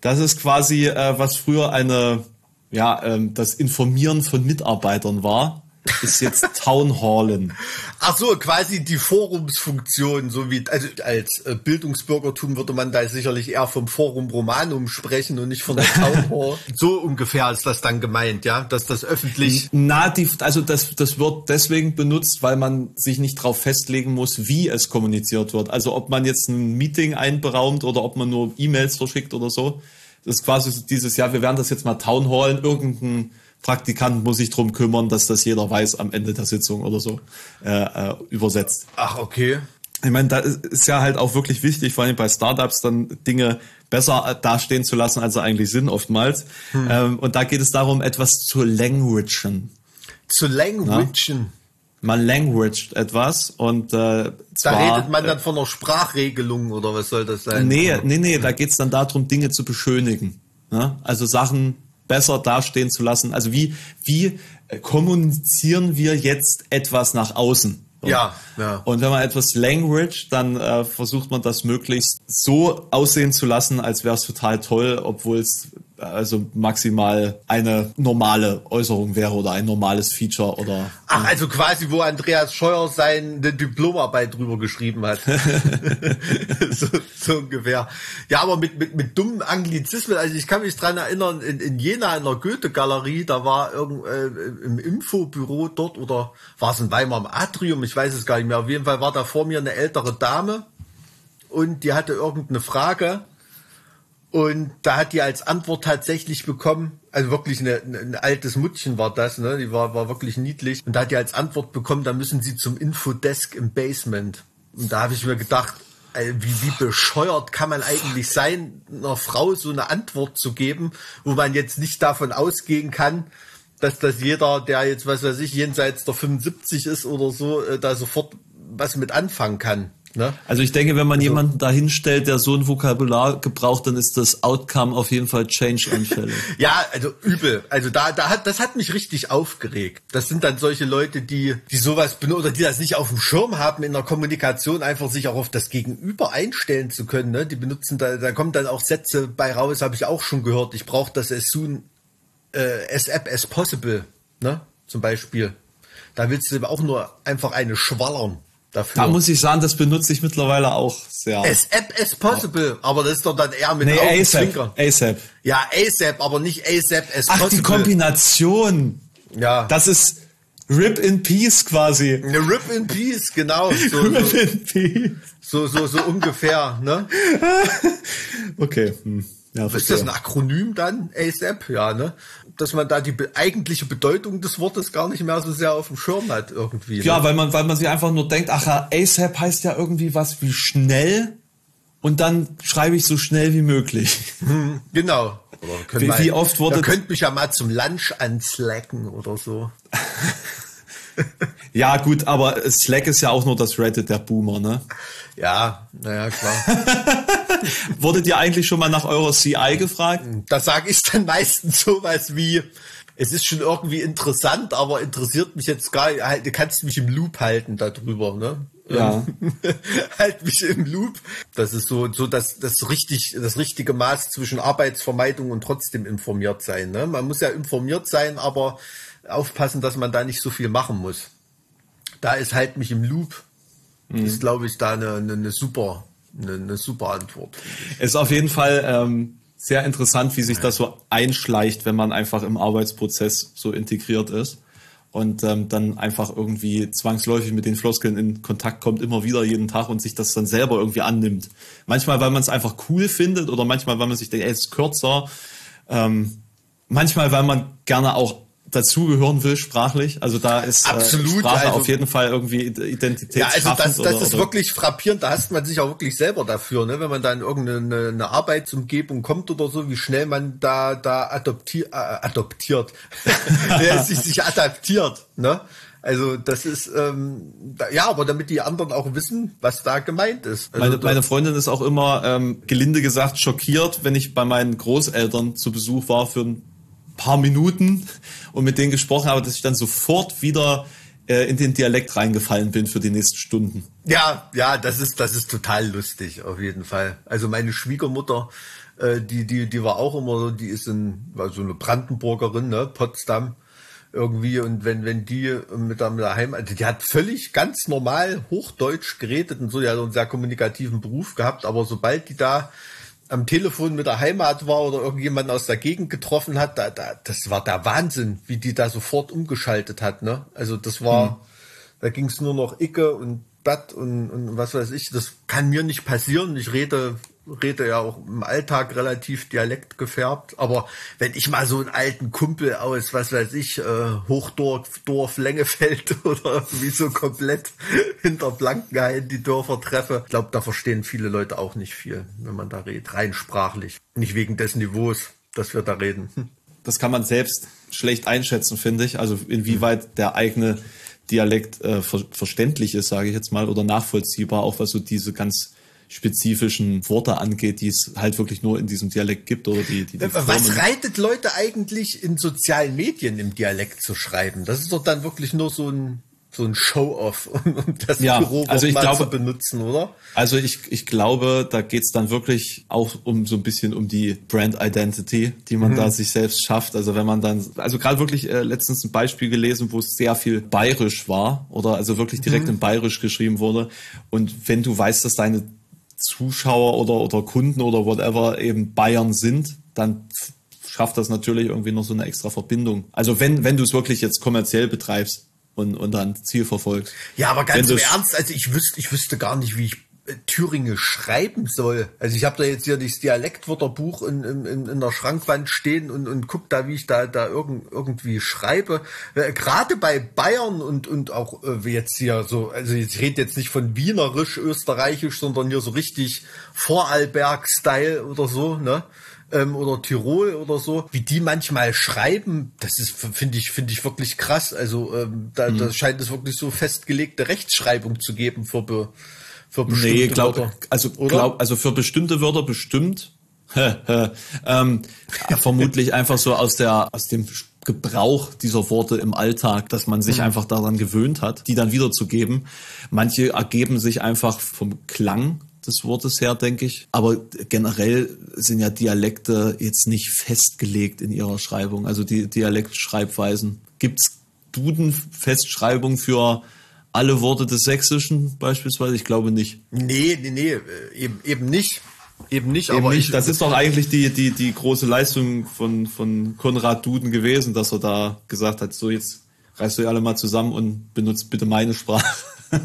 Das ist quasi, äh, was früher eine, ja, ähm, das Informieren von Mitarbeitern war ist jetzt Town Hallen. Ach so, quasi die Forumsfunktion, so wie also als äh, Bildungsbürgertum würde man da sicherlich eher vom Forum Romanum sprechen und nicht von der Town Hall. *laughs* so ungefähr ist das dann gemeint, ja, dass das öffentlich. Na, die, also das das wird deswegen benutzt, weil man sich nicht darauf festlegen muss, wie es kommuniziert wird. Also ob man jetzt ein Meeting einberaumt oder ob man nur E-Mails verschickt oder so. Das ist quasi dieses Jahr, wir werden das jetzt mal Town Hallen, irgendein Praktikant muss sich drum kümmern, dass das jeder weiß am Ende der Sitzung oder so äh, äh, übersetzt. Ach, okay. Ich meine, da ist ja halt auch wirklich wichtig, vor allem bei Startups dann Dinge besser dastehen zu lassen, als sie eigentlich sind oftmals. Hm. Ähm, und da geht es darum, etwas zu languagen. Zu languagen? Ja? Man languaged etwas und äh, zwar, Da redet man dann von einer Sprachregelung oder was soll das sein? Nee, nee, nee, da geht es dann darum, Dinge zu beschönigen. Ja? Also Sachen besser dastehen zu lassen. Also wie, wie äh, kommunizieren wir jetzt etwas nach außen? Ja, ja. Und wenn man etwas language, dann äh, versucht man das möglichst so aussehen zu lassen, als wäre es total toll, obwohl es also maximal eine normale Äußerung wäre oder ein normales Feature oder. Ach, also quasi, wo Andreas Scheuer seine Diplomarbeit drüber geschrieben hat. *laughs* so, so ungefähr. Ja, aber mit, mit, mit dummen Anglizismen, also ich kann mich dran erinnern, in, in Jena in der Goethe-Galerie, da war irgend, äh, im Infobüro dort oder war es in Weimar im Atrium, ich weiß es gar nicht mehr. Auf jeden Fall war da vor mir eine ältere Dame und die hatte irgendeine Frage und da hat die als Antwort tatsächlich bekommen, also wirklich eine, ein altes Muttchen war das, ne? Die war, war wirklich niedlich. Und da hat die als Antwort bekommen, da müssen sie zum Infodesk im Basement. Und da habe ich mir gedacht, wie, wie bescheuert kann man eigentlich sein, einer Frau so eine Antwort zu geben, wo man jetzt nicht davon ausgehen kann, dass das jeder, der jetzt, was weiß ich, jenseits der 75 ist oder so, äh, da sofort was mit anfangen kann. Ne? Also ich denke, wenn man also, jemanden da hinstellt, der so ein Vokabular gebraucht, dann ist das Outcome auf jeden Fall Change-anfällig. *laughs* ja, also übel. Also da, da hat, das hat mich richtig aufgeregt. Das sind dann solche Leute, die, die sowas benutzen oder die das nicht auf dem Schirm haben in der Kommunikation, einfach sich auch auf das Gegenüber einstellen zu können. Ne? Die benutzen da, da kommen dann auch Sätze bei raus, habe ich auch schon gehört. Ich brauche das as soon äh, as app as possible, ne? Zum Beispiel. Da willst du auch nur einfach eine schwallern dafür. Da muss ich sagen, das benutze ich mittlerweile auch sehr. As app as possible, aber das ist doch dann eher mit nee, ASAP. ASAP. Ja, ASAP, aber nicht ASAP as Ach, possible. die Kombination. Ja. Das ist Rip in Peace quasi. Rip in Peace, genau. *laughs* So, Rip so, in Peace. So, so, so ungefähr, ne? *laughs* okay. Hm. Ja, ist das ein Akronym dann? ASAP, ja, ne? Dass man da die be eigentliche Bedeutung des Wortes gar nicht mehr so sehr auf dem Schirm hat irgendwie. Ja, ne? weil man, weil man sich einfach nur denkt, ach, ASAP heißt ja irgendwie was wie schnell. und dann schreibe ich so schnell wie möglich. Hm, genau. *laughs* Wie, mal, wie, oft wurde... Ihr könnt mich ja mal zum Lunch anslacken oder so. *laughs* ja, gut, aber Slack ist ja auch nur das Reddit der Boomer, ne? Ja, naja, klar. *laughs* Wurdet ihr eigentlich schon mal nach eurer CI gefragt? Da sage ich dann meistens sowas wie, es ist schon irgendwie interessant, aber interessiert mich jetzt gar nicht. Halt, du kannst mich im Loop halten darüber, ne? Ja. *laughs* halt mich im Loop. Das ist so, so das, das richtig, das richtige Maß zwischen Arbeitsvermeidung und trotzdem informiert sein. Ne? Man muss ja informiert sein, aber aufpassen, dass man da nicht so viel machen muss. Da ist halt mich im Loop. Mhm. Ist, glaube ich, da eine, eine, eine super, eine, eine super Antwort. Ist auf jeden Fall ähm, sehr interessant, wie sich das so einschleicht, wenn man einfach im Arbeitsprozess so integriert ist und ähm, dann einfach irgendwie zwangsläufig mit den Floskeln in Kontakt kommt, immer wieder jeden Tag und sich das dann selber irgendwie annimmt. Manchmal, weil man es einfach cool findet oder manchmal, weil man sich denkt, ey, es ist kürzer. Ähm, manchmal, weil man gerne auch dazugehören will sprachlich. Also da ist äh, Absolut, äh, Sprache also, auf jeden Fall irgendwie Identität. Ja, also das, das oder, ist oder wirklich frappierend. Da hast man sich auch wirklich selber dafür, ne? wenn man da in irgendeine eine Arbeitsumgebung kommt oder so, wie schnell man da da adoptiert, äh, adoptiert, *laughs* sich, sich adaptiert. Ne? Also das ist ähm, da, ja, aber damit die anderen auch wissen, was da gemeint ist. Also meine, meine Freundin ist auch immer ähm, gelinde gesagt schockiert, wenn ich bei meinen Großeltern zu Besuch war für ein paar Minuten und mit denen gesprochen habe, dass ich dann sofort wieder äh, in den Dialekt reingefallen bin für die nächsten Stunden. Ja, ja, das ist, das ist total lustig, auf jeden Fall. Also meine Schwiegermutter, äh, die, die, die war auch immer so, die ist in, war so eine Brandenburgerin, ne, Potsdam irgendwie und wenn wenn die mit der, mit der Heimat, also die hat völlig ganz normal Hochdeutsch geredet und so, die hat einen sehr kommunikativen Beruf gehabt, aber sobald die da am Telefon mit der Heimat war oder irgendjemand aus der Gegend getroffen hat, da, da, das war der Wahnsinn, wie die da sofort umgeschaltet hat. Ne? Also das war, hm. da ging es nur noch Icke und Dat und, und was weiß ich. Das kann mir nicht passieren. Ich rede rede ja auch im Alltag relativ Dialekt gefärbt, aber wenn ich mal so einen alten Kumpel aus, was weiß ich, äh, Hochdorf, Dorf, Längefeld *laughs* oder wie so komplett hinter Blankenhain die Dörfer treffe, ich glaube, da verstehen viele Leute auch nicht viel, wenn man da redet, rein sprachlich. Nicht wegen des Niveaus, dass wir da reden. *laughs* Das kann man selbst schlecht einschätzen, finde ich. Also inwieweit der eigene Dialekt äh, ver verständlich ist, sage ich jetzt mal, oder nachvollziehbar, auch was so diese ganz spezifischen Worte angeht, die es halt wirklich nur in diesem Dialekt gibt oder die, die, die Was reitet Leute eigentlich in sozialen Medien im Dialekt zu schreiben? Das ist doch dann wirklich nur so ein so ein Show-off, *laughs* um das ja, Büro also ich glaube, zu benutzen, oder? Also ich, ich glaube, da geht's dann wirklich auch um so ein bisschen um die Brand Identity, die man mhm. da sich selbst schafft. Also wenn man dann, also gerade wirklich äh, letztens ein Beispiel gelesen, wo es sehr viel bayerisch war oder also wirklich direkt mhm. in bayerisch geschrieben wurde. Und wenn du weißt, dass deine Zuschauer oder, oder Kunden oder whatever eben Bayern sind, dann schafft das natürlich irgendwie noch so eine extra Verbindung. Also wenn, wenn du es wirklich jetzt kommerziell betreibst und, und dann Ziel verfolgst. Ja, aber ganz im Ernst, also ich wüsste, ich wüsste gar nicht, wie ich Thüringe schreiben soll. Also ich habe da jetzt hier das Dialektwörterbuch in, in, in der Schrankwand stehen und, und guck da, wie ich da, da irgend, irgendwie schreibe. Äh, Gerade bei Bayern und, und auch äh, jetzt hier so, also ich rede jetzt nicht von Wienerisch, Österreichisch, sondern hier so richtig Vorarlberg-Style oder so, ne? Ähm, oder Tirol oder so, wie die manchmal schreiben, das ist, finde ich, finde ich wirklich krass. Also ähm, da, mhm. da scheint es wirklich so festgelegte Rechtschreibung zu geben für Be für bestimmte nee, glaub, Wörter. Also, glaub, also für bestimmte Wörter bestimmt. *laughs* ähm, vermutlich einfach so aus der aus dem Gebrauch dieser Worte im Alltag, dass man sich mhm. einfach daran gewöhnt hat, die dann wiederzugeben. Manche ergeben sich einfach vom Klang des Wortes her, denke ich. Aber generell sind ja Dialekte jetzt nicht festgelegt in ihrer Schreibung. Also die Dialektschreibweisen. Gibt's Duden-Festschreibung für alle Worte des Sächsischen beispielsweise? Ich glaube nicht. Nee, nee, nee, äh, eben, eben nicht. Eben nicht, eben aber nicht. Ich, das ist doch eigentlich die, die, die große Leistung von, von Konrad Duden gewesen, dass er da gesagt hat, so jetzt reißt euch alle mal zusammen und benutzt bitte meine Sprache. *laughs*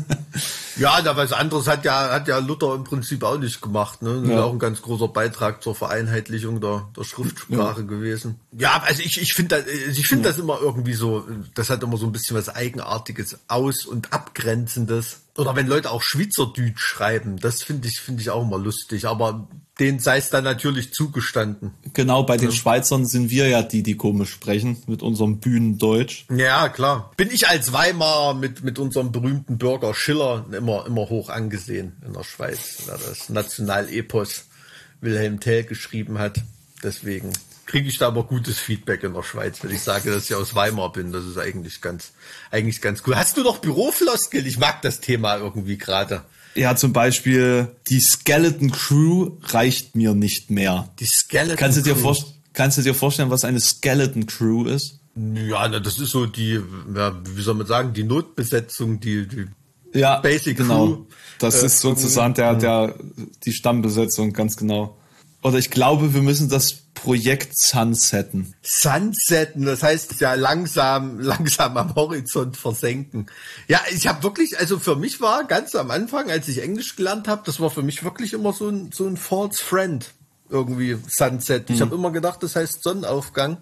Ja, da was anderes hat ja, hat ja Luther im Prinzip auch nicht gemacht. Ne? Das ja. ist auch ein ganz großer Beitrag zur Vereinheitlichung der, der Schriftsprache ja. gewesen. Ja, also ich, ich finde das, ich finde ja. das immer irgendwie so, das hat immer so ein bisschen was Eigenartiges, Aus- und Abgrenzendes. Oder wenn Leute auch Schweizerdeutsch schreiben, das finde ich, finde ich auch immer lustig. Aber denen sei es dann natürlich zugestanden. Genau, bei den ja. Schweizern sind wir ja die, die komisch sprechen, mit unserem Bühnendeutsch. Ja, klar. Bin ich als Weimar mit, mit unserem berühmten Bürger Schiller immer, immer hoch angesehen in der Schweiz, der das Nationalepos Wilhelm Tell geschrieben hat. Deswegen kriege ich da aber gutes Feedback in der Schweiz, wenn ich sage, dass ich aus Weimar bin. Das ist eigentlich ganz, eigentlich ganz cool. Hast du noch Bürofloskel? Ich mag das Thema irgendwie gerade. Ja, zum Beispiel die Skeleton Crew reicht mir nicht mehr. Die Skeleton kannst du dir Crew. Kannst du dir vorstellen, was eine Skeleton Crew ist? Ja, das ist so die, ja, wie soll man sagen, die Notbesetzung, die, die ja, Basic genau. Crew. Das äh, ist sozusagen der, der, die Stammbesetzung, ganz genau. Oder ich glaube, wir müssen das Projekt Sunsetten. Sunsetten, das heißt ja langsam, langsam am Horizont versenken. Ja, ich habe wirklich, also für mich war ganz am Anfang, als ich Englisch gelernt habe, das war für mich wirklich immer so ein, so ein false friend irgendwie Sunset. Ich hm. habe immer gedacht, das heißt Sonnenaufgang.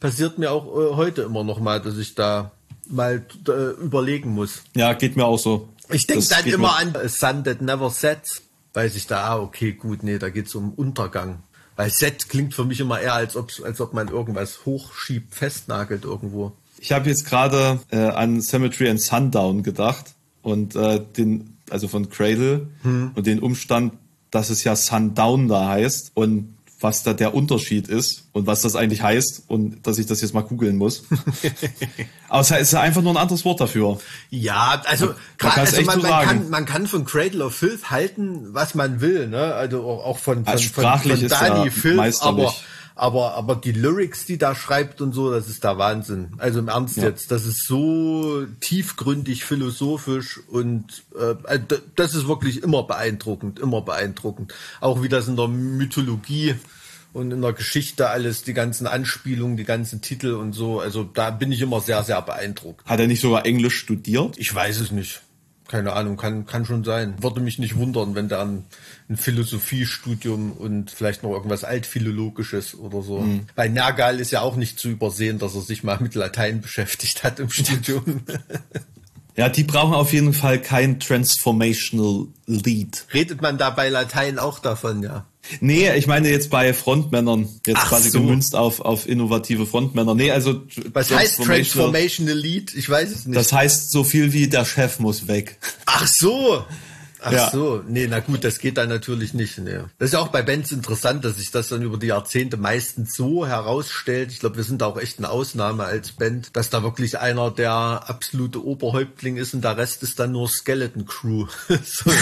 Passiert mir auch äh, heute immer noch mal, dass ich da mal äh, überlegen muss. Ja, geht mir auch so. Ich denke dann immer an A Sun That Never Sets. Weiß ich da, ah, okay, gut, nee, da geht's um Untergang. Weil Set klingt für mich immer eher, als ob, als ob man irgendwas hochschiebt, festnagelt irgendwo. Ich habe jetzt gerade äh, an Cemetery and Sundown gedacht und äh, den, also von Cradle hm. und den Umstand, dass es ja Sundown da heißt und was da der Unterschied ist und was das eigentlich heißt und dass ich das jetzt mal googeln muss. *laughs* Aber es ist einfach nur ein anderes Wort dafür. Ja, also, man, also man, man, kann, man kann von Cradle of Filth halten, was man will, ne? Also auch von, von, also von, von Dani ja Filth, aber aber, aber die Lyrics, die da schreibt und so, das ist der Wahnsinn. Also im Ernst ja. jetzt, das ist so tiefgründig philosophisch und äh, das ist wirklich immer beeindruckend, immer beeindruckend. Auch wie das in der Mythologie und in der Geschichte alles, die ganzen Anspielungen, die ganzen Titel und so. Also da bin ich immer sehr, sehr beeindruckt. Hat er nicht sogar Englisch studiert? Ich weiß es nicht. Keine Ahnung, kann, kann schon sein. Würde mich nicht wundern, wenn da ein, ein Philosophiestudium und vielleicht noch irgendwas Altphilologisches oder so. Mhm. Bei Nergal ist ja auch nicht zu übersehen, dass er sich mal mit Latein beschäftigt hat im Studium. *laughs* Ja, die brauchen auf jeden Fall kein Transformational Lead. Redet man da bei Latein auch davon, ja? Nee, ich meine jetzt bei Frontmännern, jetzt Ach quasi so. gemünzt auf, auf innovative Frontmänner. Nee, also. Was heißt Transformational Lead? Ich weiß es nicht. Das heißt so viel wie der Chef muss weg. Ach so. Ach ja. so, nee, na gut, das geht dann natürlich nicht. Nee. Das ist ja auch bei Bands interessant, dass sich das dann über die Jahrzehnte meistens so herausstellt. Ich glaube, wir sind da auch echt eine Ausnahme als Band, dass da wirklich einer der absolute Oberhäuptling ist und der Rest ist dann nur Skeleton Crew, *laughs* so,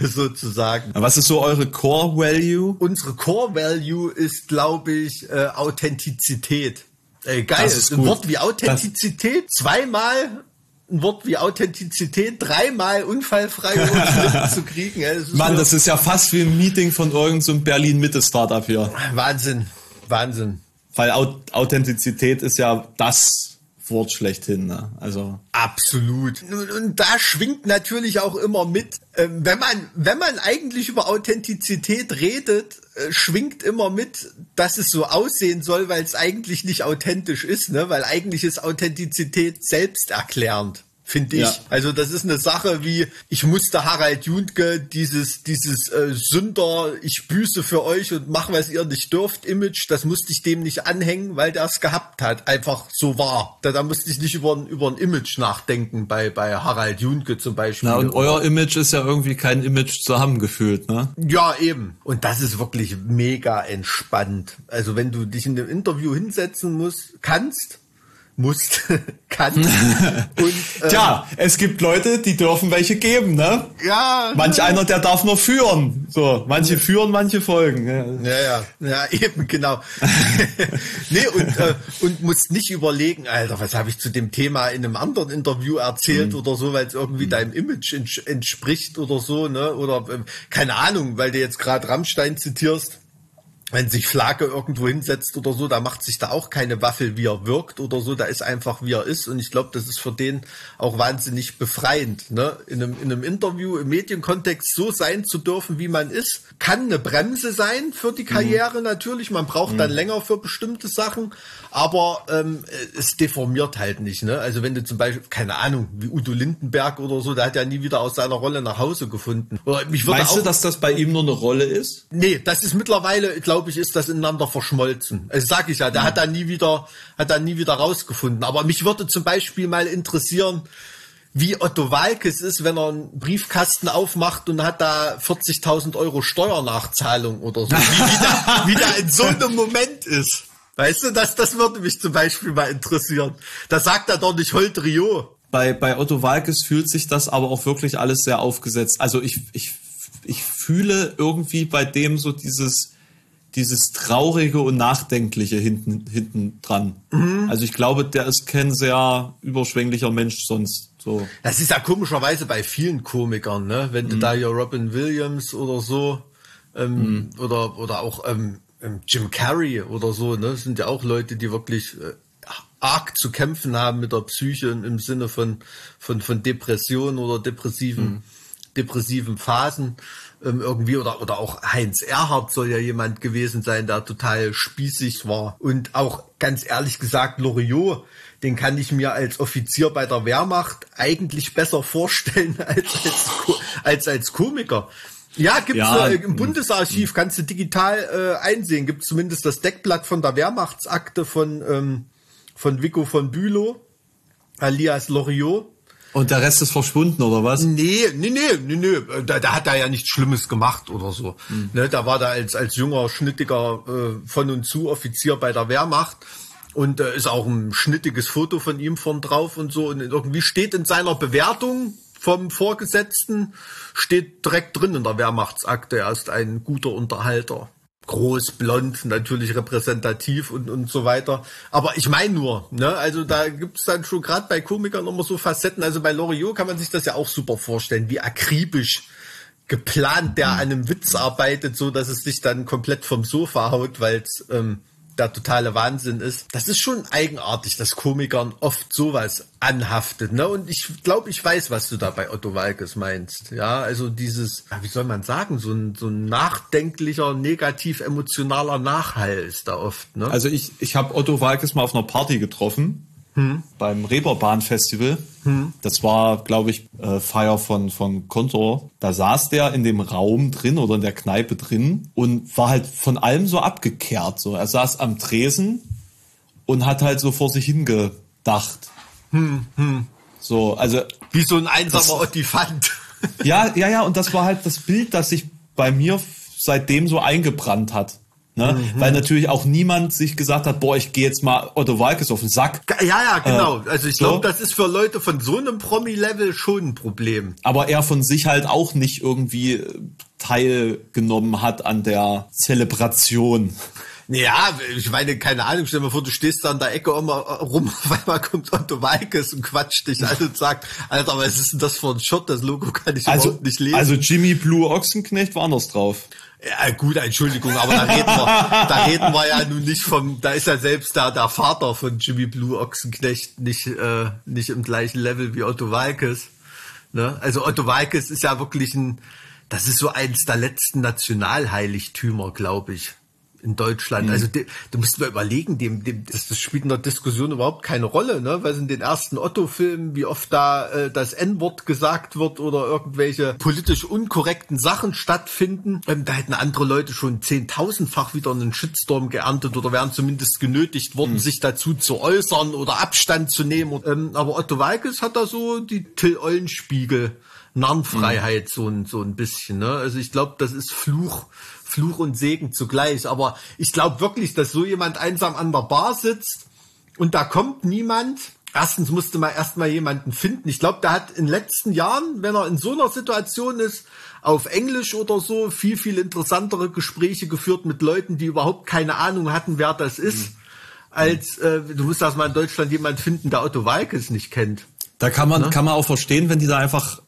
*laughs* sozusagen. Was ist so eure Core Value? Unsere Core Value ist, glaube ich, äh, Authentizität. Ey, geil, ein Wort wie Authentizität das zweimal ein Wort wie Authentizität dreimal unfallfrei *laughs* zu kriegen. Das Mann, das ist ja fast wie ein Meeting von irgendeinem so Berlin-Mitte-Startup hier. Wahnsinn, Wahnsinn. Weil Authentizität ist ja das Wort schlechthin. Ne? Also absolut. Und, da schwingt natürlich auch immer mit, äh, wenn man wenn man eigentlich über Authentizität redet, äh, schwingt immer mit, dass es so aussehen soll, weil es eigentlich nicht authentisch ist, ne? Weil eigentlich ist Authentizität selbsterklärend finde ich. Ja. Also das ist eine Sache wie, ich musste Harald Juntke dieses, dieses äh, Sünder, ich büße für euch und mach, was ihr nicht dürft, Image, das musste ich dem nicht anhängen, weil der es gehabt hat. Einfach so war. Da, da musste ich nicht über, über ein Image nachdenken, bei, bei Harald Juntke zum Beispiel. Na, und euer Image ist ja irgendwie kein Image zusammengeführt, ne? Ja, eben. Und das ist wirklich mega entspannt. Also wenn du dich in einem Interview hinsetzen musst, kannst, musst, *laughs* kannst. *laughs* Und, ähm, Tja, es gibt Leute, die dürfen welche geben, ne? Ja. Manch einer, der darf nur führen. So, manche führen, manche folgen. Ja, ja, ja, *laughs* eben, genau. nee, und, äh, und musst nicht überlegen, Alter, was habe ich zu dem Thema in einem anderen Interview erzählt mhm. oder so, weil es irgendwie mhm. deinem Image ents entspricht oder so, ne? Oder äh, keine Ahnung, weil du jetzt gerade Rammstein zitierst wenn sich Flake irgendwo hinsetzt oder so, da macht sich da auch keine Waffel, wie er wirkt oder so, da ist einfach, wie er ist. Und ich glaube, das ist für den auch wahnsinnig befreiend. Ne? In, einem, in einem Interview im Medienkontext so sein zu dürfen, wie man ist, kann eine Bremse sein für die Karriere mhm. natürlich. Man braucht mhm. dann länger für bestimmte Sachen, aber ähm, es deformiert halt nicht. Ne? Also wenn du zum Beispiel, keine Ahnung, wie Udo Lindenberg oder so, der hat ja nie wieder aus seiner Rolle nach Hause gefunden. Oder mich würde Meinst auch, du, dass das bei ihm nur eine Rolle ist? Nee, das ist mittlerweile, glaube glaube ich, ist das ineinander verschmolzen. Also sag ich ja, der mhm. hat da nie wieder, hat da nie wieder rausgefunden. Aber mich würde zum Beispiel mal interessieren, wie Otto Walkes ist, wenn er einen Briefkasten aufmacht und hat da 40.000 Euro Steuernachzahlung oder so. Wie, wie, der, wie der in so einem *laughs* Moment ist. Weißt du, das, das würde mich zum Beispiel mal interessieren. Da sagt er doch nicht Holdrio. Bei, bei Otto Walkes fühlt sich das aber auch wirklich alles sehr aufgesetzt. Also ich, ich, ich fühle irgendwie bei dem so dieses, dieses traurige und nachdenkliche hinten hinten dran. Mhm. Also ich glaube, der ist kein sehr überschwänglicher Mensch sonst. So. Das ist ja komischerweise bei vielen Komikern, ne? Wenn mhm. du da hier Robin Williams oder so ähm, mhm. oder oder auch ähm, ähm, Jim Carrey oder so, ne? Das sind ja auch Leute, die wirklich äh, arg zu kämpfen haben mit der Psyche im Sinne von von von Depression oder depressiven mhm. depressiven Phasen ähm, irgendwie oder oder auch Heinz Erhardt soll ja jemand gewesen sein, der total spießig war und auch ganz ehrlich gesagt Loriot, den kann ich mir als Offizier bei der Wehrmacht eigentlich besser vorstellen *laughs* als als, als, als Komiker. Ja, gibt's ja, äh, im Bundesarchiv, kannst du digital äh, einsehen, gibt zumindest das Deckblatt von der Wehrmachtsakte von, ähm, von Vico von Bülow, alias Loriot. Und der Rest ist verschwunden, oder was? Nee, nee, nee, nee, nee. Da, da hat er ja nichts Schlimmes gemacht oder so. Mhm. Ne, da war da als, als junger, schnittiger äh, von und zu Offizier bei der Wehrmacht. Und äh, ist auch ein schnittiges Foto von ihm von drauf und so. Und irgendwie steht in seiner Bewertung vom Vorgesetzten, steht direkt drin in der Wehrmachtsakte, er ist ein guter Unterhalter groß, blond, natürlich repräsentativ und, und so weiter. Aber ich meine nur, ne, also da gibt's dann schon gerade bei Komikern immer so Facetten. Also bei Loriot kann man sich das ja auch super vorstellen, wie akribisch geplant der an einem Witz arbeitet, so dass es sich dann komplett vom Sofa haut, weil ähm, der totale Wahnsinn ist. Das ist schon eigenartig, dass Komikern oft sowas anhaftet. Ne? Und ich glaube, ich weiß, was du da bei Otto Walkes meinst. Ja, also dieses, wie soll man sagen, so ein, so ein nachdenklicher, negativ emotionaler Nachhall ist da oft. Ne? Also ich, ich habe Otto Walkes mal auf einer Party getroffen hm. beim Reeperbahn Festival. Hm. Das war, glaube ich, äh, Feier von, von Kontor. Da saß der in dem Raum drin oder in der Kneipe drin und war halt von allem so abgekehrt. So. Er saß am Tresen und hat halt so vor sich hingedacht. Hm, hm. So, also. Wie so ein einsamer Ottifant. ja, ja, ja, und das *laughs* war halt das Bild, das sich bei mir seitdem so eingebrannt hat. Ne? Mhm. Weil natürlich auch niemand sich gesagt hat, boah, ich gehe jetzt mal Otto Walkes auf den Sack. Ja, ja, genau. Äh, also ich so. glaube, das ist für Leute von so einem Promi-Level schon ein Problem. Aber er von sich halt auch nicht irgendwie teilgenommen hat an der Zelebration. Ja, ich meine, keine Ahnung, stell dir mal vor, du stehst da an der Ecke immer rum, *laughs* auf einmal kommt Otto Walkes und quatscht dich an und sagt, Alter, was ist denn das für ein Shot? Das Logo kann ich also, überhaupt nicht lesen. Also Jimmy Blue Ochsenknecht war anders drauf. Ja, gut, Entschuldigung, aber da reden wir, da reden wir ja nun nicht vom, da ist ja selbst da der Vater von Jimmy Blue Ochsenknecht nicht, äh, nicht im gleichen Level wie Otto Walkes. Ne? Also Otto Walkes ist ja wirklich ein, das ist so eins der letzten Nationalheiligtümer, glaube ich in Deutschland. Mhm. Also de, du musst mal überlegen, dem, dem, das, das spielt in der Diskussion überhaupt keine Rolle, ne? Weil in den ersten Otto-Filmen, wie oft da äh, das N-Wort gesagt wird oder irgendwelche politisch unkorrekten Sachen stattfinden, ähm, da hätten andere Leute schon zehntausendfach wieder einen Shitstorm geerntet oder wären zumindest genötigt worden, mhm. sich dazu zu äußern oder Abstand zu nehmen. Ähm, aber Otto Walkes hat da so die Till Eulenspiegel Narrenfreiheit mhm. so ein so ein bisschen. Ne? Also ich glaube, das ist Fluch Fluch und Segen zugleich. Aber ich glaube wirklich, dass so jemand einsam an der Bar sitzt und da kommt niemand. Erstens musste man erstmal jemanden finden. Ich glaube, der hat in den letzten Jahren, wenn er in so einer Situation ist, auf Englisch oder so viel, viel interessantere Gespräche geführt mit Leuten, die überhaupt keine Ahnung hatten, wer das ist, mhm. als äh, du musst erstmal in Deutschland jemanden finden, der Otto Walkes nicht kennt. Da kann man, ne? kann man auch verstehen, wenn die da einfach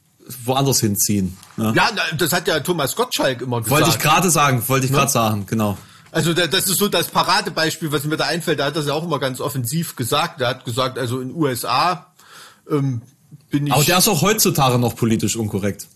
woanders hinziehen. Ne? Ja, das hat ja Thomas Gottschalk immer gesagt. Wollte ich gerade sagen, wollte ich gerade ne? sagen, genau. Also das ist so das Paradebeispiel, was mir da einfällt. Da hat das ja auch immer ganz offensiv gesagt. Er hat gesagt, also in USA ähm, bin ich. Aber der ist auch heutzutage noch politisch unkorrekt.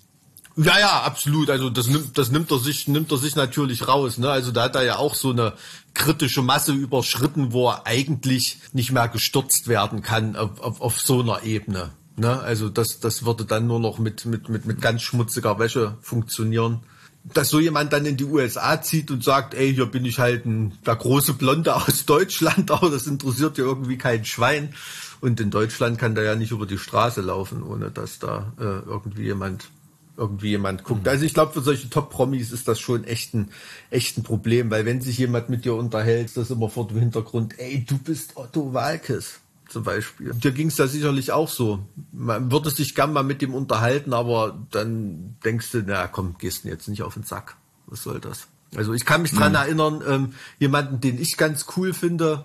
Ja, ja, absolut. Also das nimmt, das nimmt er sich, nimmt er sich natürlich raus. Ne? Also da hat er ja auch so eine kritische Masse überschritten, wo er eigentlich nicht mehr gestürzt werden kann auf, auf, auf so einer Ebene. Ne? Also das, das würde dann nur noch mit, mit, mit, mit ganz schmutziger Wäsche funktionieren. Dass so jemand dann in die USA zieht und sagt, ey, hier bin ich halt ein, der große Blonde *laughs* aus Deutschland, aber das interessiert ja irgendwie kein Schwein. Und in Deutschland kann der ja nicht über die Straße laufen, ohne dass da äh, irgendwie jemand irgendwie jemand guckt. Also ich glaube, für solche Top-Promis ist das schon echt ein, echt ein Problem, weil wenn sich jemand mit dir unterhält, ist das immer vor dem Hintergrund, ey, du bist Otto Walkes zum Beispiel. Dir ging es da sicherlich auch so. Man würde sich gern mal mit dem unterhalten, aber dann denkst du, na komm, gehst du jetzt nicht auf den Sack. Was soll das? Also ich kann mich dran mhm. erinnern, ähm, jemanden, den ich ganz cool finde,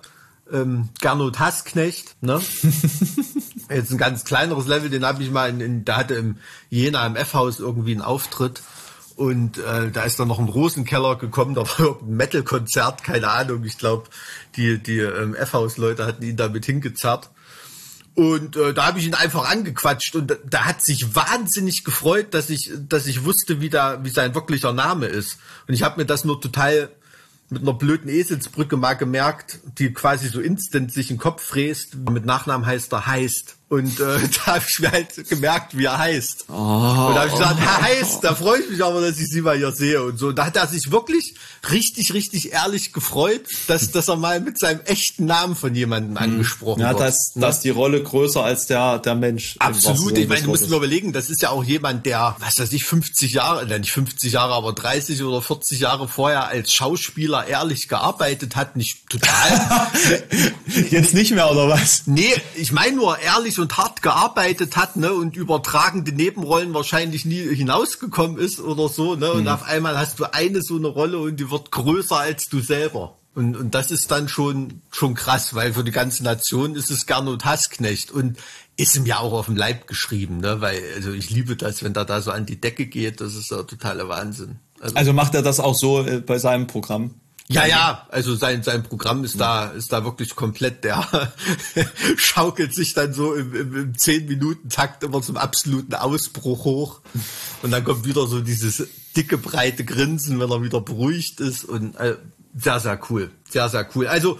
ähm, Gernot Hassknecht, ne? *laughs* Jetzt ein ganz kleineres Level, den habe ich mal in, in da hatte im Jena im F-Haus irgendwie einen Auftritt und äh, da ist dann noch ein Rosenkeller gekommen, da war *laughs* irgendein Metal-Konzert, keine Ahnung, ich glaube, die, die ähm, F-Haus-Leute hatten ihn damit hingezerrt. Und äh, da habe ich ihn einfach angequatscht und da, da hat sich wahnsinnig gefreut, dass ich, dass ich wusste, wie da, wie sein wirklicher Name ist. Und ich habe mir das nur total mit einer blöden Eselsbrücke mal gemerkt, die quasi so instant sich in den Kopf fräst. Mit Nachnamen heißt er heißt. Und äh, *laughs* da habe ich mir halt gemerkt, wie er heißt. Oh, und da habe ich gesagt, Herr heißt, da freue ich mich aber, dass ich Sie mal hier sehe und so. Da hat er sich wirklich richtig, richtig ehrlich gefreut, dass, dass er mal mit seinem echten Namen von jemandem mhm. angesprochen ja, wird. Ja, das, ne? ist die Rolle größer als der, der Mensch. Absolut. Ich meine, du musst mir überlegen, das ist ja auch jemand, der, was weiß ich, 50 Jahre, nicht 50 Jahre, aber 30 oder 40 Jahre vorher als Schauspieler ehrlich gearbeitet hat. Nicht total. *laughs* Jetzt nicht mehr, oder was? Nee, ich meine nur ehrlich und hart gearbeitet hat, ne, und übertragende Nebenrollen wahrscheinlich nie hinausgekommen ist oder so, ne, und mhm. auf einmal hast du eine so eine Rolle und die wird größer als du selber. Und, und das ist dann schon, schon krass, weil für die ganze Nation ist es Gernot Hassknecht und ist ihm ja auch auf dem Leib geschrieben, ne, weil, also ich liebe das, wenn der da so an die Decke geht, das ist ja totaler Wahnsinn. Also, also macht er das auch so äh, bei seinem Programm? Ja, ja, also sein, sein Programm ist da, ist da wirklich komplett, der *laughs* schaukelt sich dann so im, im, im 10-Minuten-Takt immer zum absoluten Ausbruch hoch. Und dann kommt wieder so dieses dicke, breite Grinsen, wenn er wieder beruhigt ist und äh, sehr, sehr cool. Sehr, sehr cool. Also,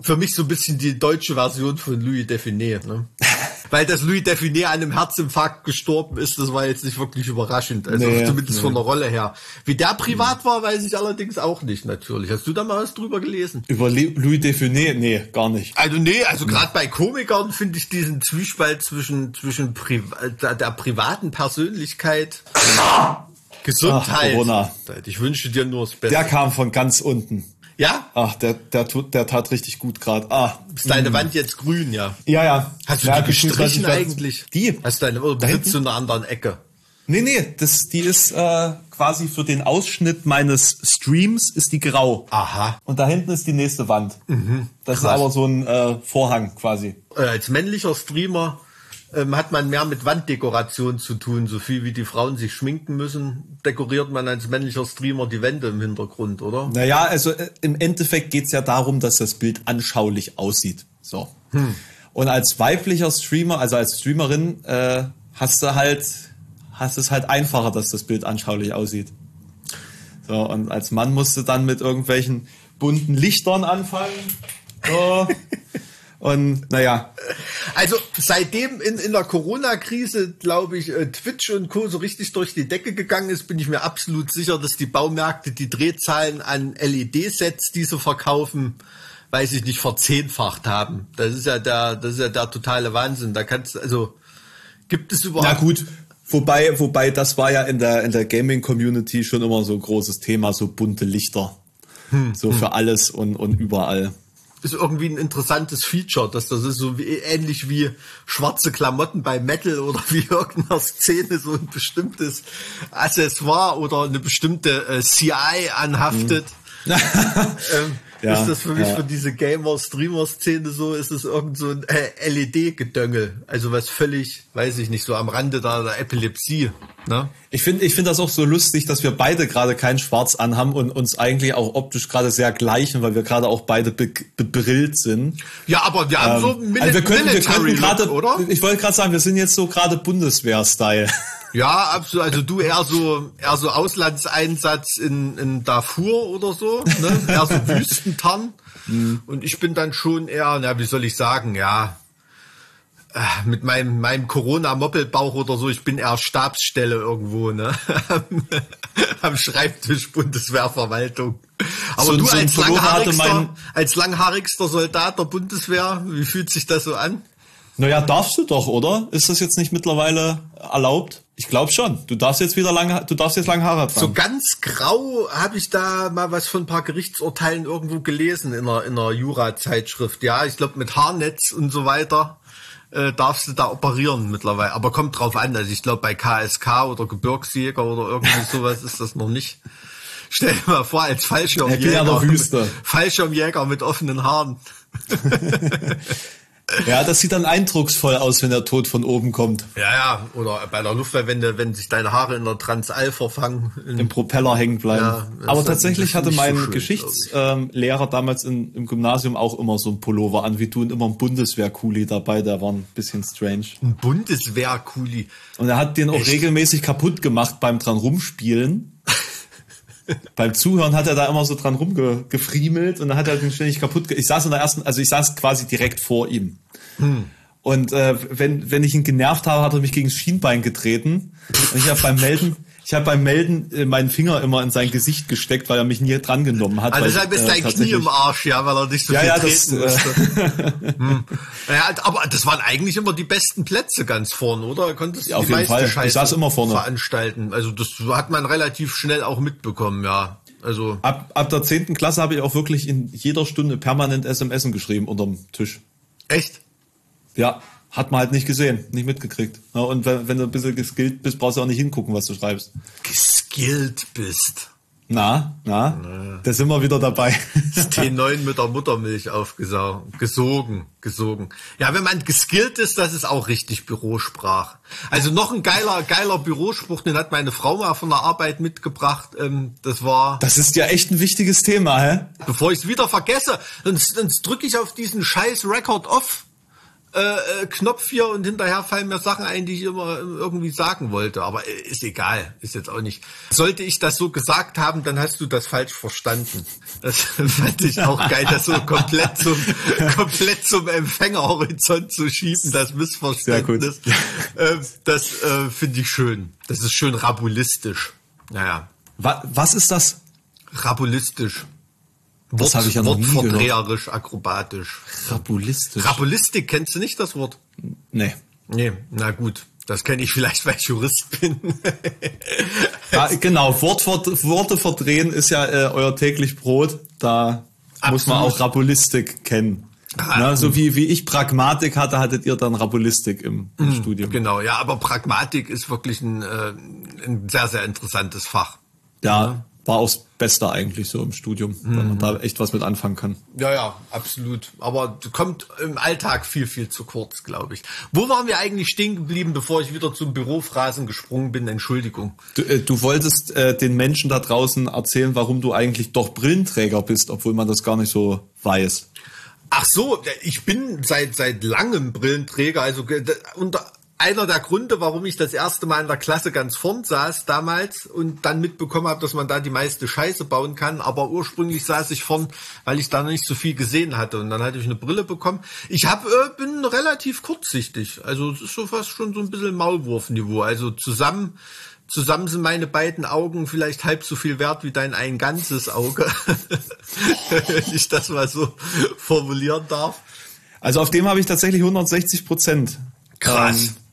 für mich so ein bisschen die deutsche Version von Louis Define. Ne? *laughs* Weil das Louis Define an einem Herzinfarkt gestorben ist, das war jetzt nicht wirklich überraschend. Also nee, zumindest nee. von der Rolle her. Wie der privat war, weiß ich allerdings auch nicht natürlich. Hast du da mal was drüber gelesen? Über Louis Define? Nee, gar nicht. Also nee, also gerade bei Komikern finde ich diesen Zwiespalt zwischen, zwischen Pri der, der privaten Persönlichkeit Gesundheit. Ach, ich wünsche dir nur das Beste. Der kam von ganz unten. Ja? Ach, der, der, tut, der tat richtig gut gerade. Ah. Ist deine mm. Wand jetzt grün, ja? Ja, ja. Hast du ja, die gestrichen eigentlich? Die? Hast du deine, oder sitzt du in einer anderen Ecke? Nee, nee, das, die ist äh, quasi für den Ausschnitt meines Streams ist die grau. Aha. Und da hinten ist die nächste Wand. Mhm, das krass. ist aber so ein äh, Vorhang quasi. Äh, als männlicher Streamer ähm, hat man mehr mit Wanddekoration zu tun. So viel wie die Frauen sich schminken müssen, dekoriert man als männlicher Streamer die Wände im Hintergrund, oder? Naja, also äh, im Endeffekt geht's ja darum, dass das Bild anschaulich aussieht. So. Hm. Und als weiblicher Streamer, also als Streamerin, äh, hast du halt, hast es halt einfacher, dass das Bild anschaulich aussieht. So, und als Mann musst du dann mit irgendwelchen bunten Lichtern anfangen. So. *laughs* Und naja. Also seitdem in, in der Corona-Krise, glaube ich, äh, Twitch und Co. so richtig durch die Decke gegangen ist, bin ich mir absolut sicher, dass die Baumärkte die Drehzahlen an LED-Sets, die sie verkaufen, weiß ich nicht, verzehnfacht haben. Das ist ja der, das ist ja der totale Wahnsinn. Da kannst also gibt es überhaupt. Na gut. Wobei, wobei, das war ja in der, in der Gaming-Community schon immer so ein großes Thema, so bunte Lichter. Hm, so hm. für alles und, und überall ist irgendwie ein interessantes Feature, dass das ist so wie, ähnlich wie schwarze Klamotten bei Metal oder wie irgendeiner Szene so ein bestimmtes Accessoire oder eine bestimmte äh, CI anhaftet. Mhm. *laughs* ähm, ja, ist das für mich ja. für diese Gamer-Streamer-Szene so, ist es irgend so ein äh, LED-Gedöngel. Also was völlig, weiß ich nicht, so am Rande da der Epilepsie. Ne? Ich finde ich finde das auch so lustig, dass wir beide gerade kein Schwarz anhaben und uns eigentlich auch optisch gerade sehr gleichen, weil wir gerade auch beide bebrillt sind. Ja, aber wir haben ähm, so Mil also wir können, wir könnten gerade, oder? Ich wollte gerade sagen, wir sind jetzt so gerade Bundeswehr-Style. Ja, absolut. Also du eher so, eher so Auslandseinsatz in, in Darfur oder so, ne? eher so Wüstentarn. Mhm. Und ich bin dann schon eher, na, wie soll ich sagen, ja, äh, mit meinem, meinem Corona-Moppelbauch oder so, ich bin eher Stabsstelle irgendwo, ne? *laughs* Am Schreibtisch Bundeswehrverwaltung. Aber so, du so als, langhaarigster, als langhaarigster Soldat der Bundeswehr, wie fühlt sich das so an? Naja, darfst du doch, oder? Ist das jetzt nicht mittlerweile erlaubt? Ich glaube schon. Du darfst jetzt wieder lange, du darfst jetzt lange Haare tragen. So ganz grau habe ich da mal was von ein paar Gerichtsurteilen irgendwo gelesen in einer, in einer Jura-Zeitschrift. Ja, ich glaube mit Haarnetz und so weiter äh, darfst du da operieren mittlerweile. Aber kommt drauf an. Also ich glaube bei KSK oder Gebirgsjäger oder irgendwie *laughs* sowas ist das noch nicht. Stell dir mal vor, als Fallschirmjäger. Fallschirmjäger mit offenen Haaren. *laughs* Ja, das sieht dann eindrucksvoll aus, wenn der Tod von oben kommt. Ja, ja, oder bei der Luftwehrwende, wenn sich deine Haare in der Transalpha verfangen. Im Propeller hängen bleiben. Ja, Aber tatsächlich hatte mein so Geschichtslehrer damals in, im Gymnasium auch immer so ein Pullover an wie du und immer ein Bundeswehr-Kuli dabei, der war ein bisschen strange. Ein Bundeswehr-Kuli? Und er hat den auch Echt? regelmäßig kaputt gemacht beim dran rumspielen. *laughs* beim Zuhören hat er da immer so dran rumgefriemelt und dann hat er den ständig kaputt. Ich saß in der ersten, also ich saß quasi direkt vor ihm. Hm. Und äh, wenn, wenn ich ihn genervt habe, hat er mich gegen das Schienbein getreten. Und ich habe beim Melden, ich habe beim Melden äh, meinen Finger immer in sein Gesicht gesteckt, weil er mich nie drangenommen hat. Also deshalb ist äh, dein Knie im Arsch, ja, weil er nicht so ja, viel ja, treten das, musste. *laughs* hm. ja, aber das waren eigentlich immer die besten Plätze ganz vorne, oder? Konntest ja, auf jeden Fall. Scheiße ich saß immer vorne. veranstalten. Also das hat man relativ schnell auch mitbekommen, ja. Also ab, ab der zehnten Klasse habe ich auch wirklich in jeder Stunde permanent SMS geschrieben unterm Tisch. Echt? Ja, hat man halt nicht gesehen, nicht mitgekriegt. Ja, und wenn, wenn, du ein bisschen geskillt bist, brauchst du auch nicht hingucken, was du schreibst. Geskillt bist. Na, na, na. da sind wir wieder dabei. Das T9 mit der Muttermilch aufgesaugt, gesogen, gesogen. Ja, wenn man geskillt ist, das ist auch richtig Bürosprach. Also noch ein geiler, geiler Bürospruch, den hat meine Frau mal von der Arbeit mitgebracht. Ähm, das war. Das ist ja echt ein wichtiges Thema, hä? Bevor ich es wieder vergesse, sonst, sonst drücke ich auf diesen scheiß Record off äh, äh, Knopf hier und hinterher fallen mir Sachen ein, die ich immer irgendwie sagen wollte. Aber äh, ist egal, ist jetzt auch nicht. Sollte ich das so gesagt haben, dann hast du das falsch verstanden. Das *laughs* fand ich auch geil, das so komplett zum, *laughs* komplett zum Empfängerhorizont zu schieben, das Missverständnis. *laughs* Äh, das äh, finde ich schön. Das ist schön rabulistisch. Naja. Was ist das? Rabulistisch. Das habe ich ja noch nie gehört. akrobatisch. Rabulistisch. Rabulistik, kennst du nicht das Wort? Nee. Nee, na gut. Das kenne ich vielleicht, weil ich Jurist bin. ja, *laughs* genau, Wort, Worte verdrehen ist ja äh, euer täglich Brot. Da Absolut. muss man auch Rabulistik kennen. Ah, Na, so wie, wie ich Pragmatik hatte, hattet ihr dann Rabulistik im, im mhm, Studium. Genau, ja, aber Pragmatik ist wirklich ein, äh, ein sehr, sehr interessantes Fach. Ja, war auch das Beste eigentlich so im Studium, mhm. wenn man da echt was mit anfangen kann. Ja, ja, absolut. Aber kommt im Alltag viel, viel zu kurz, glaube ich. Wo waren wir eigentlich stehen geblieben, bevor ich wieder zum Bürophrasen gesprungen bin? Entschuldigung. Du, äh, du wolltest äh, den Menschen da draußen erzählen, warum du eigentlich doch Brillenträger bist, obwohl man das gar nicht so weiß. Ach so, ich bin seit seit langem Brillenträger, also unter einer der Gründe, warum ich das erste Mal in der Klasse ganz vorn saß damals und dann mitbekommen habe, dass man da die meiste Scheiße bauen kann. Aber ursprünglich saß ich vorn, weil ich da noch nicht so viel gesehen hatte. Und dann hatte ich eine Brille bekommen. Ich hab, äh, bin relativ kurzsichtig. Also es ist so fast schon so ein bisschen Maulwurfniveau. Also zusammen Zusammen sind meine beiden Augen vielleicht halb so viel wert wie dein ein ganzes Auge. *laughs* Wenn ich das mal so formulieren darf. Also auf dem habe ich tatsächlich 160 Prozent. Krass. Ähm,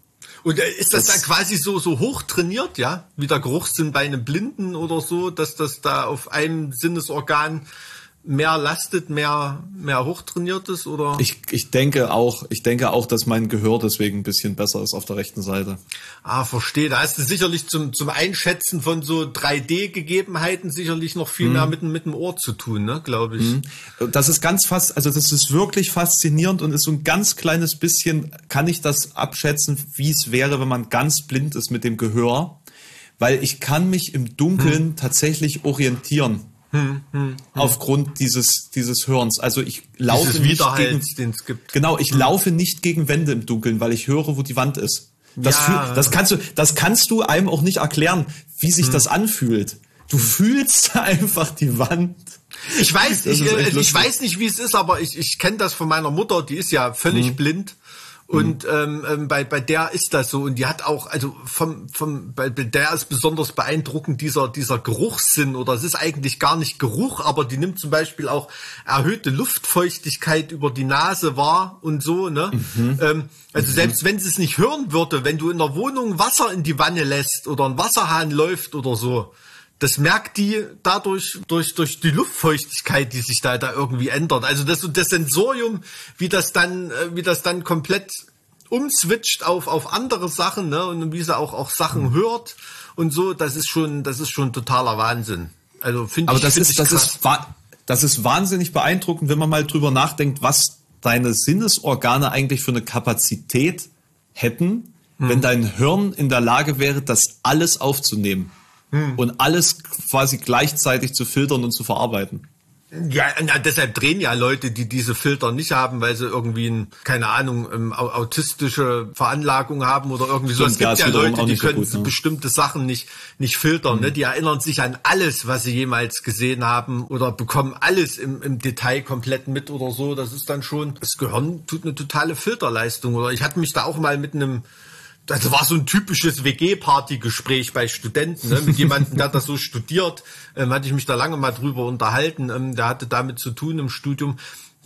und äh, ist das, das dann quasi so, so hoch trainiert, ja? Wie der Geruchssinn bei einem Blinden oder so, dass das da auf einem Sinnesorgan mehr lastet, mehr, mehr hochtrainiert ist, oder? Ich, ich denke auch, ich denke auch, dass mein Gehör deswegen ein bisschen besser ist auf der rechten Seite. Ah, verstehe. Da hast du sicherlich zum, zum Einschätzen von so 3D-Gegebenheiten sicherlich noch viel mhm. mehr mit, mit dem Ohr zu tun, ne, glaube ich. Mhm. Das ist ganz fast, also das ist wirklich faszinierend und ist so ein ganz kleines bisschen, kann ich das abschätzen, wie es wäre, wenn man ganz blind ist mit dem Gehör. Weil ich kann mich im Dunkeln hm. tatsächlich orientieren hm, hm, hm, aufgrund dieses dieses Hörens. Also ich laufe Dieses nicht gegen, den es gibt. Genau, ich hm. laufe nicht gegen Wände im Dunkeln, weil ich höre, wo die Wand ist. Das, ja. fühl, das kannst du, das kannst du einem auch nicht erklären, wie sich hm. das anfühlt. Du hm. fühlst *laughs* einfach die Wand. Ich weiß, ich, äh, ich weiß nicht, wie es ist, aber ich, ich kenne das von meiner Mutter, die ist ja völlig blind und ähm, ähm, bei, bei der ist das so. Und die hat auch, also vom, vom, bei der ist besonders beeindruckend dieser, dieser Geruchssinn oder es ist eigentlich gar nicht Geruch, aber die nimmt zum Beispiel auch erhöhte Luftfeuchtigkeit über die Nase wahr und so, ne? Mhm. Ähm, also mhm. selbst wenn sie es nicht hören würde, wenn du in der Wohnung Wasser in die Wanne lässt oder ein Wasserhahn läuft oder so, das merkt die dadurch durch durch die Luftfeuchtigkeit, die sich da da irgendwie ändert. Also das das Sensorium, wie das dann äh, wie das dann komplett umswitcht auf auf andere Sachen, ne und wie sie auch auch Sachen hört und so, das ist schon das ist schon totaler Wahnsinn. Also finde ich Aber das ist das krass. ist das ist wahnsinnig beeindruckend, wenn man mal drüber nachdenkt, was deine Sinnesorgane eigentlich für eine Kapazität hätten, hm. wenn dein Hirn in der Lage wäre, das alles aufzunehmen hm. und alles quasi gleichzeitig zu filtern und zu verarbeiten. Ja, na, deshalb drehen ja Leute, die diese Filter nicht haben, weil sie irgendwie, ein, keine Ahnung, ähm, autistische Veranlagung haben oder irgendwie so. Es gibt ja Leute, die können so gut, ne? bestimmte Sachen nicht, nicht filtern. Mhm. Ne? Die erinnern sich an alles, was sie jemals gesehen haben oder bekommen alles im, im Detail komplett mit oder so. Das ist dann schon, das Gehirn tut eine totale Filterleistung. Oder ich hatte mich da auch mal mit einem das war so ein typisches WG-Party-Gespräch bei Studenten, ne? mit jemandem, der das so studiert, ähm, hatte ich mich da lange mal drüber unterhalten, ähm, der hatte damit zu tun im Studium.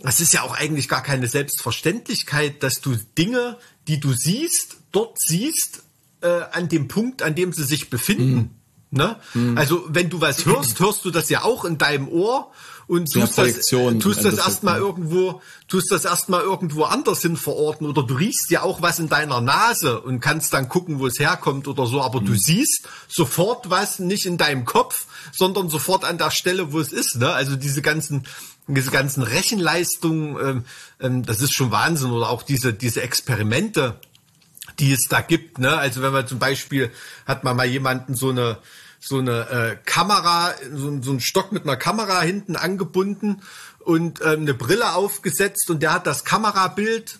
Es ist ja auch eigentlich gar keine Selbstverständlichkeit, dass du Dinge, die du siehst, dort siehst, äh, an dem Punkt, an dem sie sich befinden. Mhm. Ne? Mhm. Also wenn du was hörst, hörst du das ja auch in deinem Ohr und tust das, tust das erstmal irgendwo, tust das erstmal irgendwo anders hin verorten oder du riechst ja auch was in deiner Nase und kannst dann gucken, wo es herkommt oder so, aber mhm. du siehst sofort was nicht in deinem Kopf, sondern sofort an der Stelle, wo es ist, ne? Also diese ganzen, diese ganzen Rechenleistungen, ähm, ähm, das ist schon Wahnsinn oder auch diese, diese Experimente, die es da gibt, ne? Also wenn man zum Beispiel hat man mal jemanden so eine so eine äh, Kamera, so, so ein Stock mit einer Kamera hinten angebunden und ähm, eine Brille aufgesetzt und der hat das Kamerabild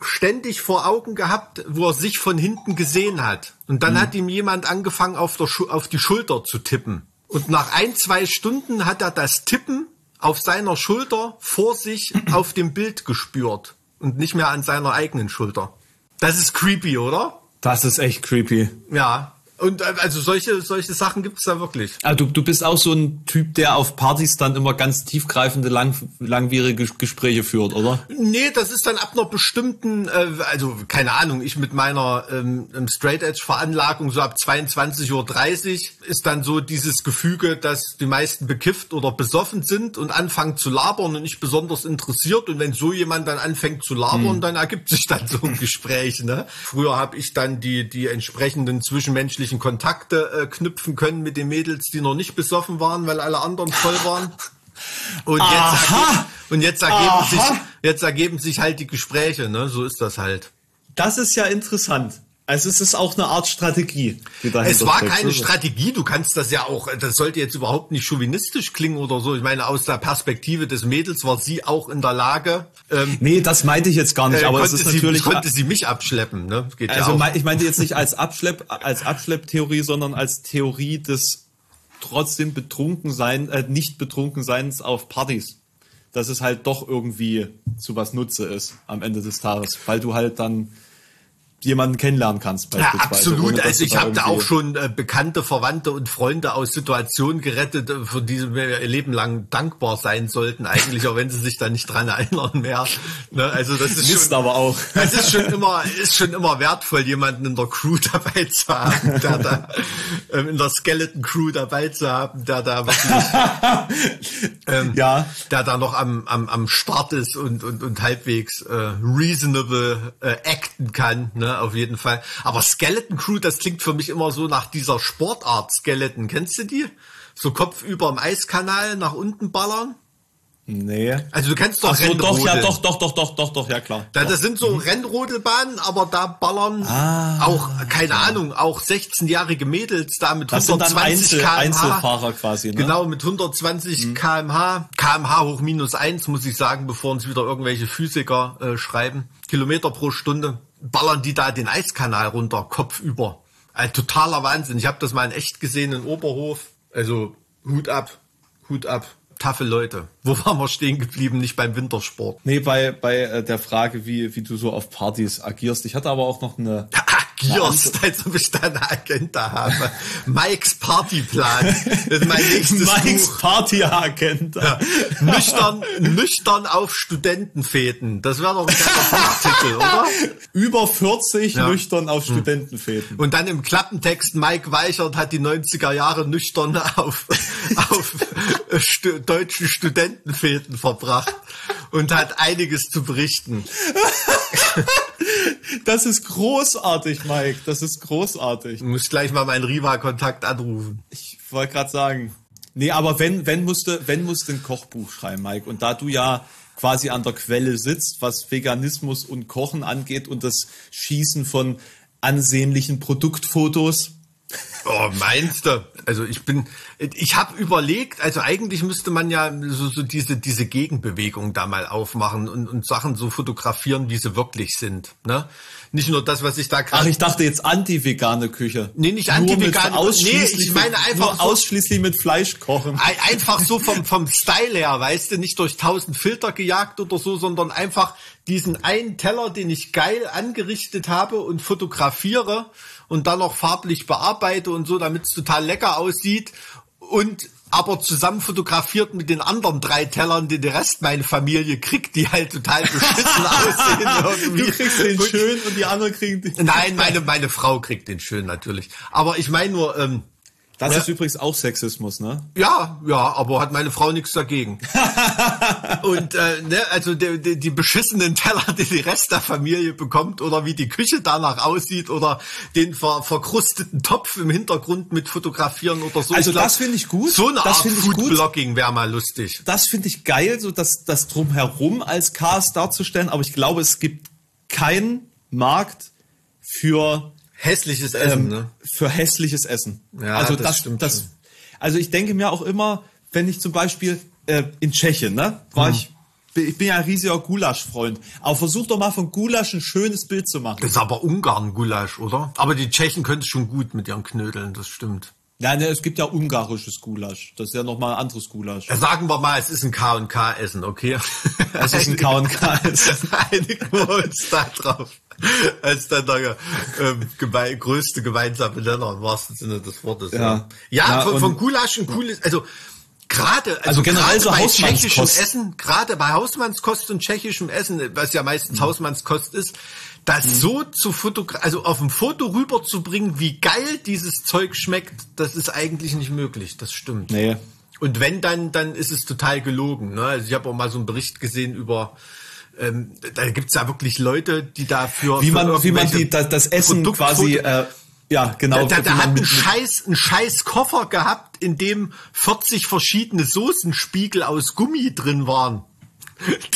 ständig vor Augen gehabt, wo er sich von hinten gesehen hat. Und dann mhm. hat ihm jemand angefangen, auf, der auf die Schulter zu tippen. Und nach ein, zwei Stunden hat er das Tippen auf seiner Schulter vor sich *clears throat* auf dem Bild gespürt und nicht mehr an seiner eigenen Schulter. Das ist creepy, oder? Das ist echt creepy. Ja, und äh, also solche, solche Sachen gibt es da wirklich. Also du, du bist auch so ein Typ, der auf Partys dann immer ganz tiefgreifende, lang, langwierige Gespräche führt, oder? Nee, das ist dann ab einer bestimmten, äh, also keine Ahnung, ich mit meiner ähm, Straight Edge Veranlagung so ab 22.30 Uhr ist dann so dieses Gefüge, dass die meisten bekifft oder besoffen sind und anfangen zu labern und nicht besonders interessiert. Und wenn so jemand dann anfängt zu labern, hm. dann ergibt sich dann so ein Gespräch. Ne? Früher habe ich dann die, die entsprechenden zwischenmenschlichen persönlichen Kontakte äh, knüpfen können mit den Mädels, die noch nicht besoffen waren, weil alle anderen voll waren. Und jetzt, ergeben, und jetzt ergeben sich, jetzt ergeben sich halt die Gespräche, ne? So ist das halt. Das ist ja interessant. Also es ist auch eine Art Strategie. Die dahinter es war keine Strategie, du kannst das ja auch, das sollte jetzt überhaupt nicht chauvinistisch klingen oder so. Ich meine, aus der Perspektive des Mädels war sie auch in der Lage. Ähm, nee, das meinte ich jetzt gar nicht, äh, aber es ist natürlich. Sie, konnte sie mich abschleppen, ne? Geht also ja ich meinte jetzt nicht als Abschlepp, als Abschlepptheorie, sondern als Theorie des trotzdem betrunken sein, äh, nicht betrunken seins auf Partys. Dass es halt doch irgendwie zu was Nutze ist am Ende des Tages, weil du halt dann jemanden kennenlernen kannst. Ja, absolut. Also ich habe da auch schon äh, bekannte Verwandte und Freunde aus Situationen gerettet, für die wir ihr Leben lang dankbar sein sollten, eigentlich, auch wenn sie sich da nicht dran erinnern mehr. Ne? Also das ist Mist schon, aber auch. Das ist schon immer, ist schon immer wertvoll, jemanden in der Crew *laughs* dabei zu haben, der da ähm, in der Skeleton Crew dabei zu haben, der da wirklich, *laughs* ähm, ja, der da noch am am, am Start ist und und und halbwegs äh, reasonable äh, acten kann. Ne? Ne, auf jeden Fall. Aber Skeleton Crew, das klingt für mich immer so nach dieser Sportart Skeleton. Kennst du die? So Kopf über im Eiskanal nach unten ballern? Nee. Also du kennst doch Ach so, doch, ja, doch, doch, doch, doch, doch, doch, ja klar. Da, das sind so mhm. Rennrodelbahnen, aber da ballern ah, auch, keine ja. Ahnung, auch 16-jährige Mädels da mit das 120 sind dann Einzel, kmh. Einzelfahrer quasi, ne? Genau, mit 120 mhm. kmh. kmh hoch minus eins, muss ich sagen, bevor uns wieder irgendwelche Physiker äh, schreiben. Kilometer pro Stunde ballern die da den Eiskanal runter, kopfüber. Ein totaler Wahnsinn. Ich habe das mal in echt gesehen in Oberhof. Also Hut ab, Hut ab taffe Leute. Wo waren wir stehen geblieben? Nicht beim Wintersport. Nee, bei, bei äh, der Frage, wie, wie du so auf Partys agierst. Ich hatte aber auch noch eine. *laughs* Agierst, als ob ich da eine Agenda habe. Mikes Partyplan. Das ist mein nächstes *laughs* Mikes Buch. Party-Agenda. Ja. Nüchtern, nüchtern auf Studentenfäden. Das wäre doch ein kleiner Buchtitel, oder? *laughs* Über 40 ja. nüchtern auf hm. Studentenfäden. Und dann im Klappentext, Mike Weichert hat die 90er Jahre nüchtern auf, *laughs* auf deutschen Studentenfäden verbracht und hat einiges zu berichten. Das ist großartig, Mike. Das ist großartig. Du musst gleich mal meinen Riva-Kontakt anrufen. Ich wollte gerade sagen. Nee, aber wenn, wenn musste, wenn musste ein Kochbuch schreiben, Mike. Und da du ja quasi an der Quelle sitzt, was Veganismus und Kochen angeht und das Schießen von ansehnlichen Produktfotos, Oh, meinst du? Also ich bin, ich habe überlegt, also eigentlich müsste man ja so, so diese diese Gegenbewegung da mal aufmachen und, und Sachen so fotografieren, wie sie wirklich sind. Ne? Nicht nur das, was ich da gerade. Ach, ich dachte jetzt anti-vegane Küche. Nee, nicht anti-vegane. Nee, ich meine einfach so, ausschließlich mit Fleisch kochen. Einfach so vom vom Style her, weißt du, nicht durch tausend Filter gejagt oder so, sondern einfach diesen einen Teller, den ich geil angerichtet habe und fotografiere und dann noch farblich bearbeite und so, damit es total lecker aussieht und aber zusammen fotografiert mit den anderen drei Tellern, die der Rest meine Familie kriegt, die halt total beschissen *laughs* aussehen. Irgendwie. Du kriegst den schön und die anderen kriegen den. Nein, meine, meine Frau kriegt den schön natürlich. Aber ich meine nur, ähm, das ja. ist übrigens auch Sexismus, ne? Ja, ja, aber hat meine Frau nichts dagegen. *laughs* und äh, ne, also die, die, die beschissenen Teller, die die Rest der Familie bekommt oder wie die Küche danach aussieht oder den ver, verkrusteten Topf im Hintergrund mit fotografieren oder so. Also glaub, das finde ich gut. So eine das Art Foodblocking wäre mal lustig. Das finde ich geil, so das, das drumherum als Chaos darzustellen. Aber ich glaube, es gibt keinen Markt für Hässliches Essen, ähm, ne? Für hässliches Essen. Ja, also das, das stimmt. Das, also ich denke mir auch immer, wenn ich zum Beispiel äh, in Tschechien, ne, war hm. ich ich bin ja ein riesiger Gulasch-Freund. Aber versuch doch mal von Gulasch ein schönes Bild zu machen. Das ist aber Ungarn-Gulasch, oder? Aber die Tschechen können es schon gut mit ihren Knödeln, das stimmt. Ja, ne, es gibt ja ungarisches Gulasch. Das ist ja nochmal ein anderes Gulasch. Ja, sagen wir mal, es ist ein K&K-Essen, okay? Es ist ein K&K-Essen. Einigen wir uns da drauf. *laughs* Als dann der ähm, geme größte gemeinsame Nenner im wahrsten Sinne des Wortes. Ja, ja, ja von, von Gulasch ein cooles, also gerade also, also generell so bei tschechischem Essen, gerade bei Hausmannskost und tschechischem Essen, was ja meistens mhm. Hausmannskost ist, das mhm. so zu fotografieren, also auf dem Foto rüberzubringen, wie geil dieses Zeug schmeckt, das ist eigentlich nicht möglich. Das stimmt. Nee. Und wenn dann, dann ist es total gelogen. Ne? Also ich habe auch mal so einen Bericht gesehen über ähm, da gibt's ja wirklich Leute, die dafür wie man wie man die, das, das Essen Produktfoto quasi äh, ja, genau. Da, da, da hat ein scheiß, ein scheiß Koffer gehabt, in dem 40 verschiedene Soßenspiegel aus Gummi drin waren.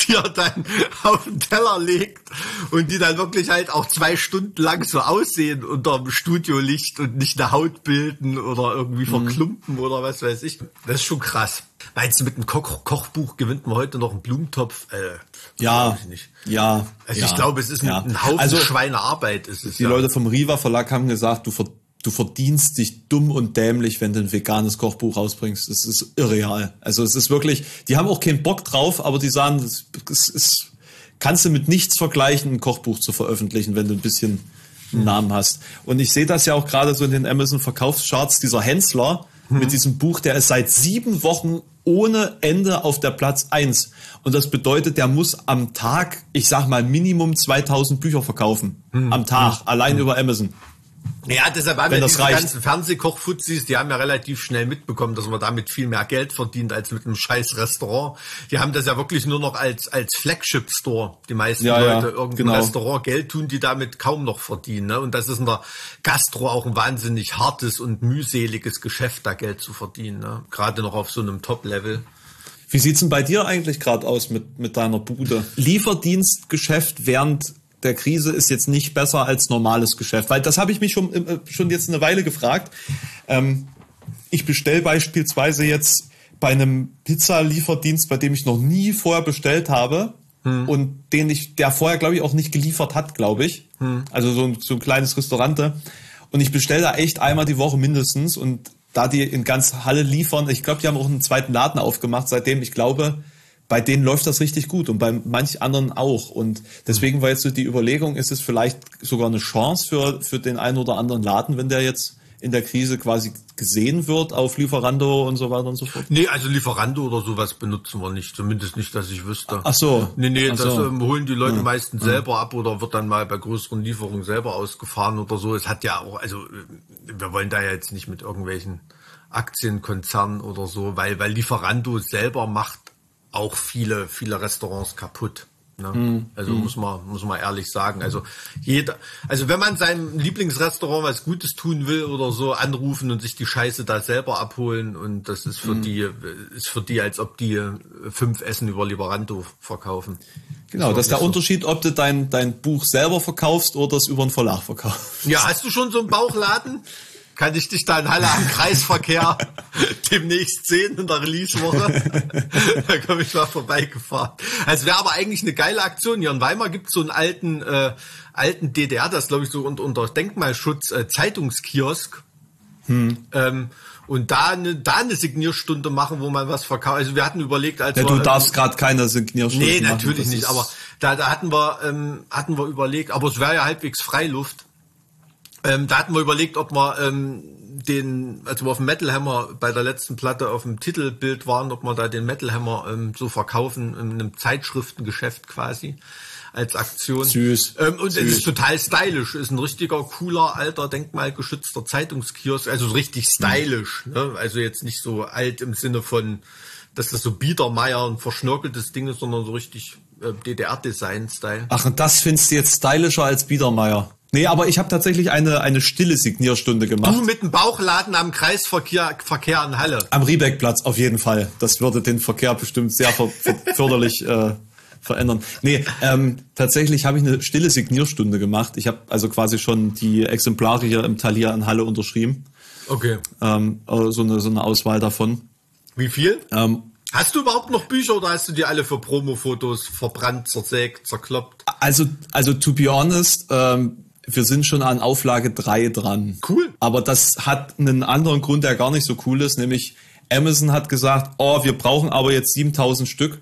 Die er dann auf den Teller legt und die dann wirklich halt auch zwei Stunden lang so aussehen unter dem Studiolicht und nicht eine Haut bilden oder irgendwie mhm. verklumpen mhm. oder was weiß ich. Das ist schon krass. Meinst du, mit einem Koch Kochbuch gewinnt man heute noch einen Blumentopf? Äh, ja, ja. Also ja, ich glaube, es ist ja. ein, Haufen also, Schweinearbeit. Ist es, die ja. Leute vom Riva Verlag haben gesagt, du ver du verdienst dich dumm und dämlich, wenn du ein veganes Kochbuch rausbringst. Das ist irreal. Also es ist wirklich, die haben auch keinen Bock drauf, aber die sagen, es ist, kannst du mit nichts vergleichen, ein Kochbuch zu veröffentlichen, wenn du ein bisschen einen Namen hast. Und ich sehe das ja auch gerade so in den Amazon Verkaufscharts, dieser Hensler mhm. mit diesem Buch, der ist seit sieben Wochen ohne Ende auf der Platz eins Und das bedeutet, der muss am Tag, ich sag mal, Minimum 2000 Bücher verkaufen. Mhm. Am Tag, mhm. allein über Amazon. Ja, deshalb haben Wenn ja diese reicht. ganzen Fernsehkochfuzis, die haben ja relativ schnell mitbekommen, dass man damit viel mehr Geld verdient als mit einem scheiß Restaurant. Die haben das ja wirklich nur noch als, als Flagship-Store. Die meisten ja, Leute ja, irgendein genau. Restaurant Geld tun, die damit kaum noch verdienen. Ne? Und das ist in der Gastro auch ein wahnsinnig hartes und mühseliges Geschäft, da Geld zu verdienen. Ne? Gerade noch auf so einem Top-Level. Wie sieht's denn bei dir eigentlich gerade aus mit, mit deiner Bude? Lieferdienstgeschäft während der Krise ist jetzt nicht besser als normales Geschäft. Weil das habe ich mich schon, äh, schon jetzt eine Weile gefragt. Ähm, ich bestelle beispielsweise jetzt bei einem Pizzalieferdienst, bei dem ich noch nie vorher bestellt habe hm. und den ich, der vorher, glaube ich, auch nicht geliefert hat, glaube ich. Hm. Also so ein, so ein kleines Restaurant. Und ich bestelle da echt einmal die Woche mindestens und da die in ganz Halle liefern, ich glaube, die haben auch einen zweiten Laden aufgemacht, seitdem ich glaube, bei denen läuft das richtig gut und bei manch anderen auch. Und deswegen war jetzt so die Überlegung, ist es vielleicht sogar eine Chance für, für den einen oder anderen Laden, wenn der jetzt in der Krise quasi gesehen wird auf Lieferando und so weiter und so fort? Nee, also Lieferando oder sowas benutzen wir nicht, zumindest nicht, dass ich wüsste. Ach so. Nee, nee, Ach das so. ähm, holen die Leute ja. meistens ja. selber ab oder wird dann mal bei größeren Lieferungen selber ausgefahren oder so. Es hat ja auch, also äh, wir wollen da ja jetzt nicht mit irgendwelchen Aktienkonzernen oder so, weil, weil Lieferando selber macht auch viele, viele Restaurants kaputt. Ne? Mm, also mm. muss man muss man ehrlich sagen. Also jeder, also wenn man seinem Lieblingsrestaurant was Gutes tun will oder so, anrufen und sich die Scheiße da selber abholen und das ist für mm. die ist für die, als ob die fünf Essen über Lieferando verkaufen. Genau, das, das ist der so. Unterschied, ob du dein dein Buch selber verkaufst oder es über einen Verlag verkaufst. Ja, hast du schon so einen Bauchladen? *laughs* kann ich dich da in Halle am Kreisverkehr *laughs* demnächst sehen in der Release-Woche. *laughs* da komme ich mal vorbeigefahren. Es wäre aber eigentlich eine geile Aktion. Hier in Weimar gibt es so einen alten, äh, alten DDR, das glaube ich so unter, unter Denkmalschutz äh, Zeitungskiosk. Hm. Ähm, und da eine, da eine Signierstunde machen, wo man was verkauft. Also wir hatten überlegt, als ja, wir, du darfst ähm, gerade keine Signierstunde Nee, natürlich machen, nicht. Aber da, da hatten wir ähm, hatten wir überlegt, aber es wäre ja halbwegs Freiluft. Ähm, da hatten wir überlegt, ob wir ähm, den, also wir auf dem Metal Hammer bei der letzten Platte auf dem Titelbild waren, ob wir da den Metal Hammer ähm, so verkaufen in einem Zeitschriftengeschäft quasi als Aktion. Süß. Ähm, und Süß. es ist total stylisch. Ist ein richtiger, cooler, alter, denkmalgeschützter Zeitungskiosk. Also richtig stylisch. Mhm. Ne? Also jetzt nicht so alt im Sinne von, dass das so Biedermeier ein verschnörkeltes Ding ist, sondern so richtig äh, DDR-Design-Style. Ach, und das findest du jetzt stylischer als Biedermeier? Nee, aber ich habe tatsächlich eine, eine stille Signierstunde gemacht. Du mit dem Bauchladen am Kreisverkehr Verkehr an Halle. Am Riebeckplatz auf jeden Fall. Das würde den Verkehr bestimmt sehr ver *laughs* förderlich äh, verändern. Nee, ähm, tatsächlich habe ich eine stille Signierstunde gemacht. Ich habe also quasi schon die Exemplare hier im Talier an Halle unterschrieben. Okay. Ähm, äh, so, eine, so eine Auswahl davon. Wie viel? Ähm, Hast du überhaupt noch Bücher oder hast du die alle für Promo-Fotos verbrannt, zersägt, zerkloppt? Also, also to be honest, ähm, wir sind schon an Auflage 3 dran. Cool. Aber das hat einen anderen Grund, der gar nicht so cool ist, nämlich Amazon hat gesagt, oh, wir brauchen aber jetzt 7000 Stück,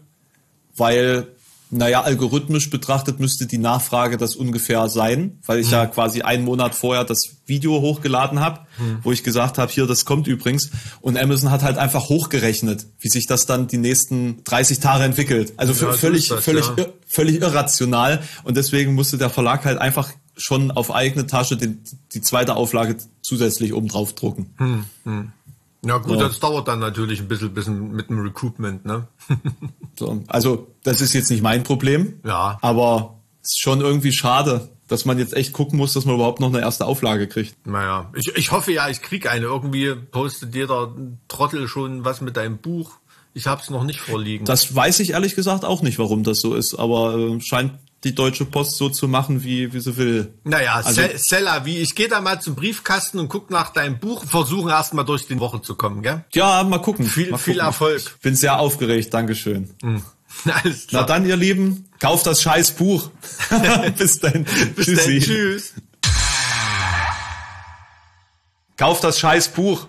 weil, naja, algorithmisch betrachtet müsste die Nachfrage das ungefähr sein, weil ich hm. ja quasi einen Monat vorher das Video hochgeladen habe, hm. wo ich gesagt habe, hier, das kommt übrigens. Und Amazon hat halt einfach hochgerechnet, wie sich das dann die nächsten 30 Tage entwickelt. Also ja, völlig, das, völlig, ja. völlig irrational. Und deswegen musste der Verlag halt einfach schon auf eigene Tasche den, die zweite Auflage zusätzlich oben drauf drucken. Hm, hm. Ja gut, ja. das dauert dann natürlich ein bisschen, bisschen mit dem Recoupment, ne? *laughs* so, also das ist jetzt nicht mein Problem. Ja. Aber es ist schon irgendwie schade, dass man jetzt echt gucken muss, dass man überhaupt noch eine erste Auflage kriegt. Naja, ich, ich hoffe ja, ich krieg eine. Irgendwie postet jeder Trottel schon was mit deinem Buch. Ich habe es noch nicht vorliegen. Das weiß ich ehrlich gesagt auch nicht, warum das so ist, aber äh, scheint die Deutsche Post so zu machen, wie, wie sie will. Naja, also, Seller, wie ich gehe da mal zum Briefkasten und guck nach deinem Buch, versuchen erst mal durch die Woche zu kommen, gell? Ja, mal gucken. Viel, mal viel gucken. Erfolg. Ich bin sehr aufgeregt, Dankeschön. Mhm. *laughs* Alles klar. Na dann, ihr Lieben, kauft das scheiß Buch. *laughs* Bis dann. Bis dann. Tschüss. Kauft das scheiß Buch.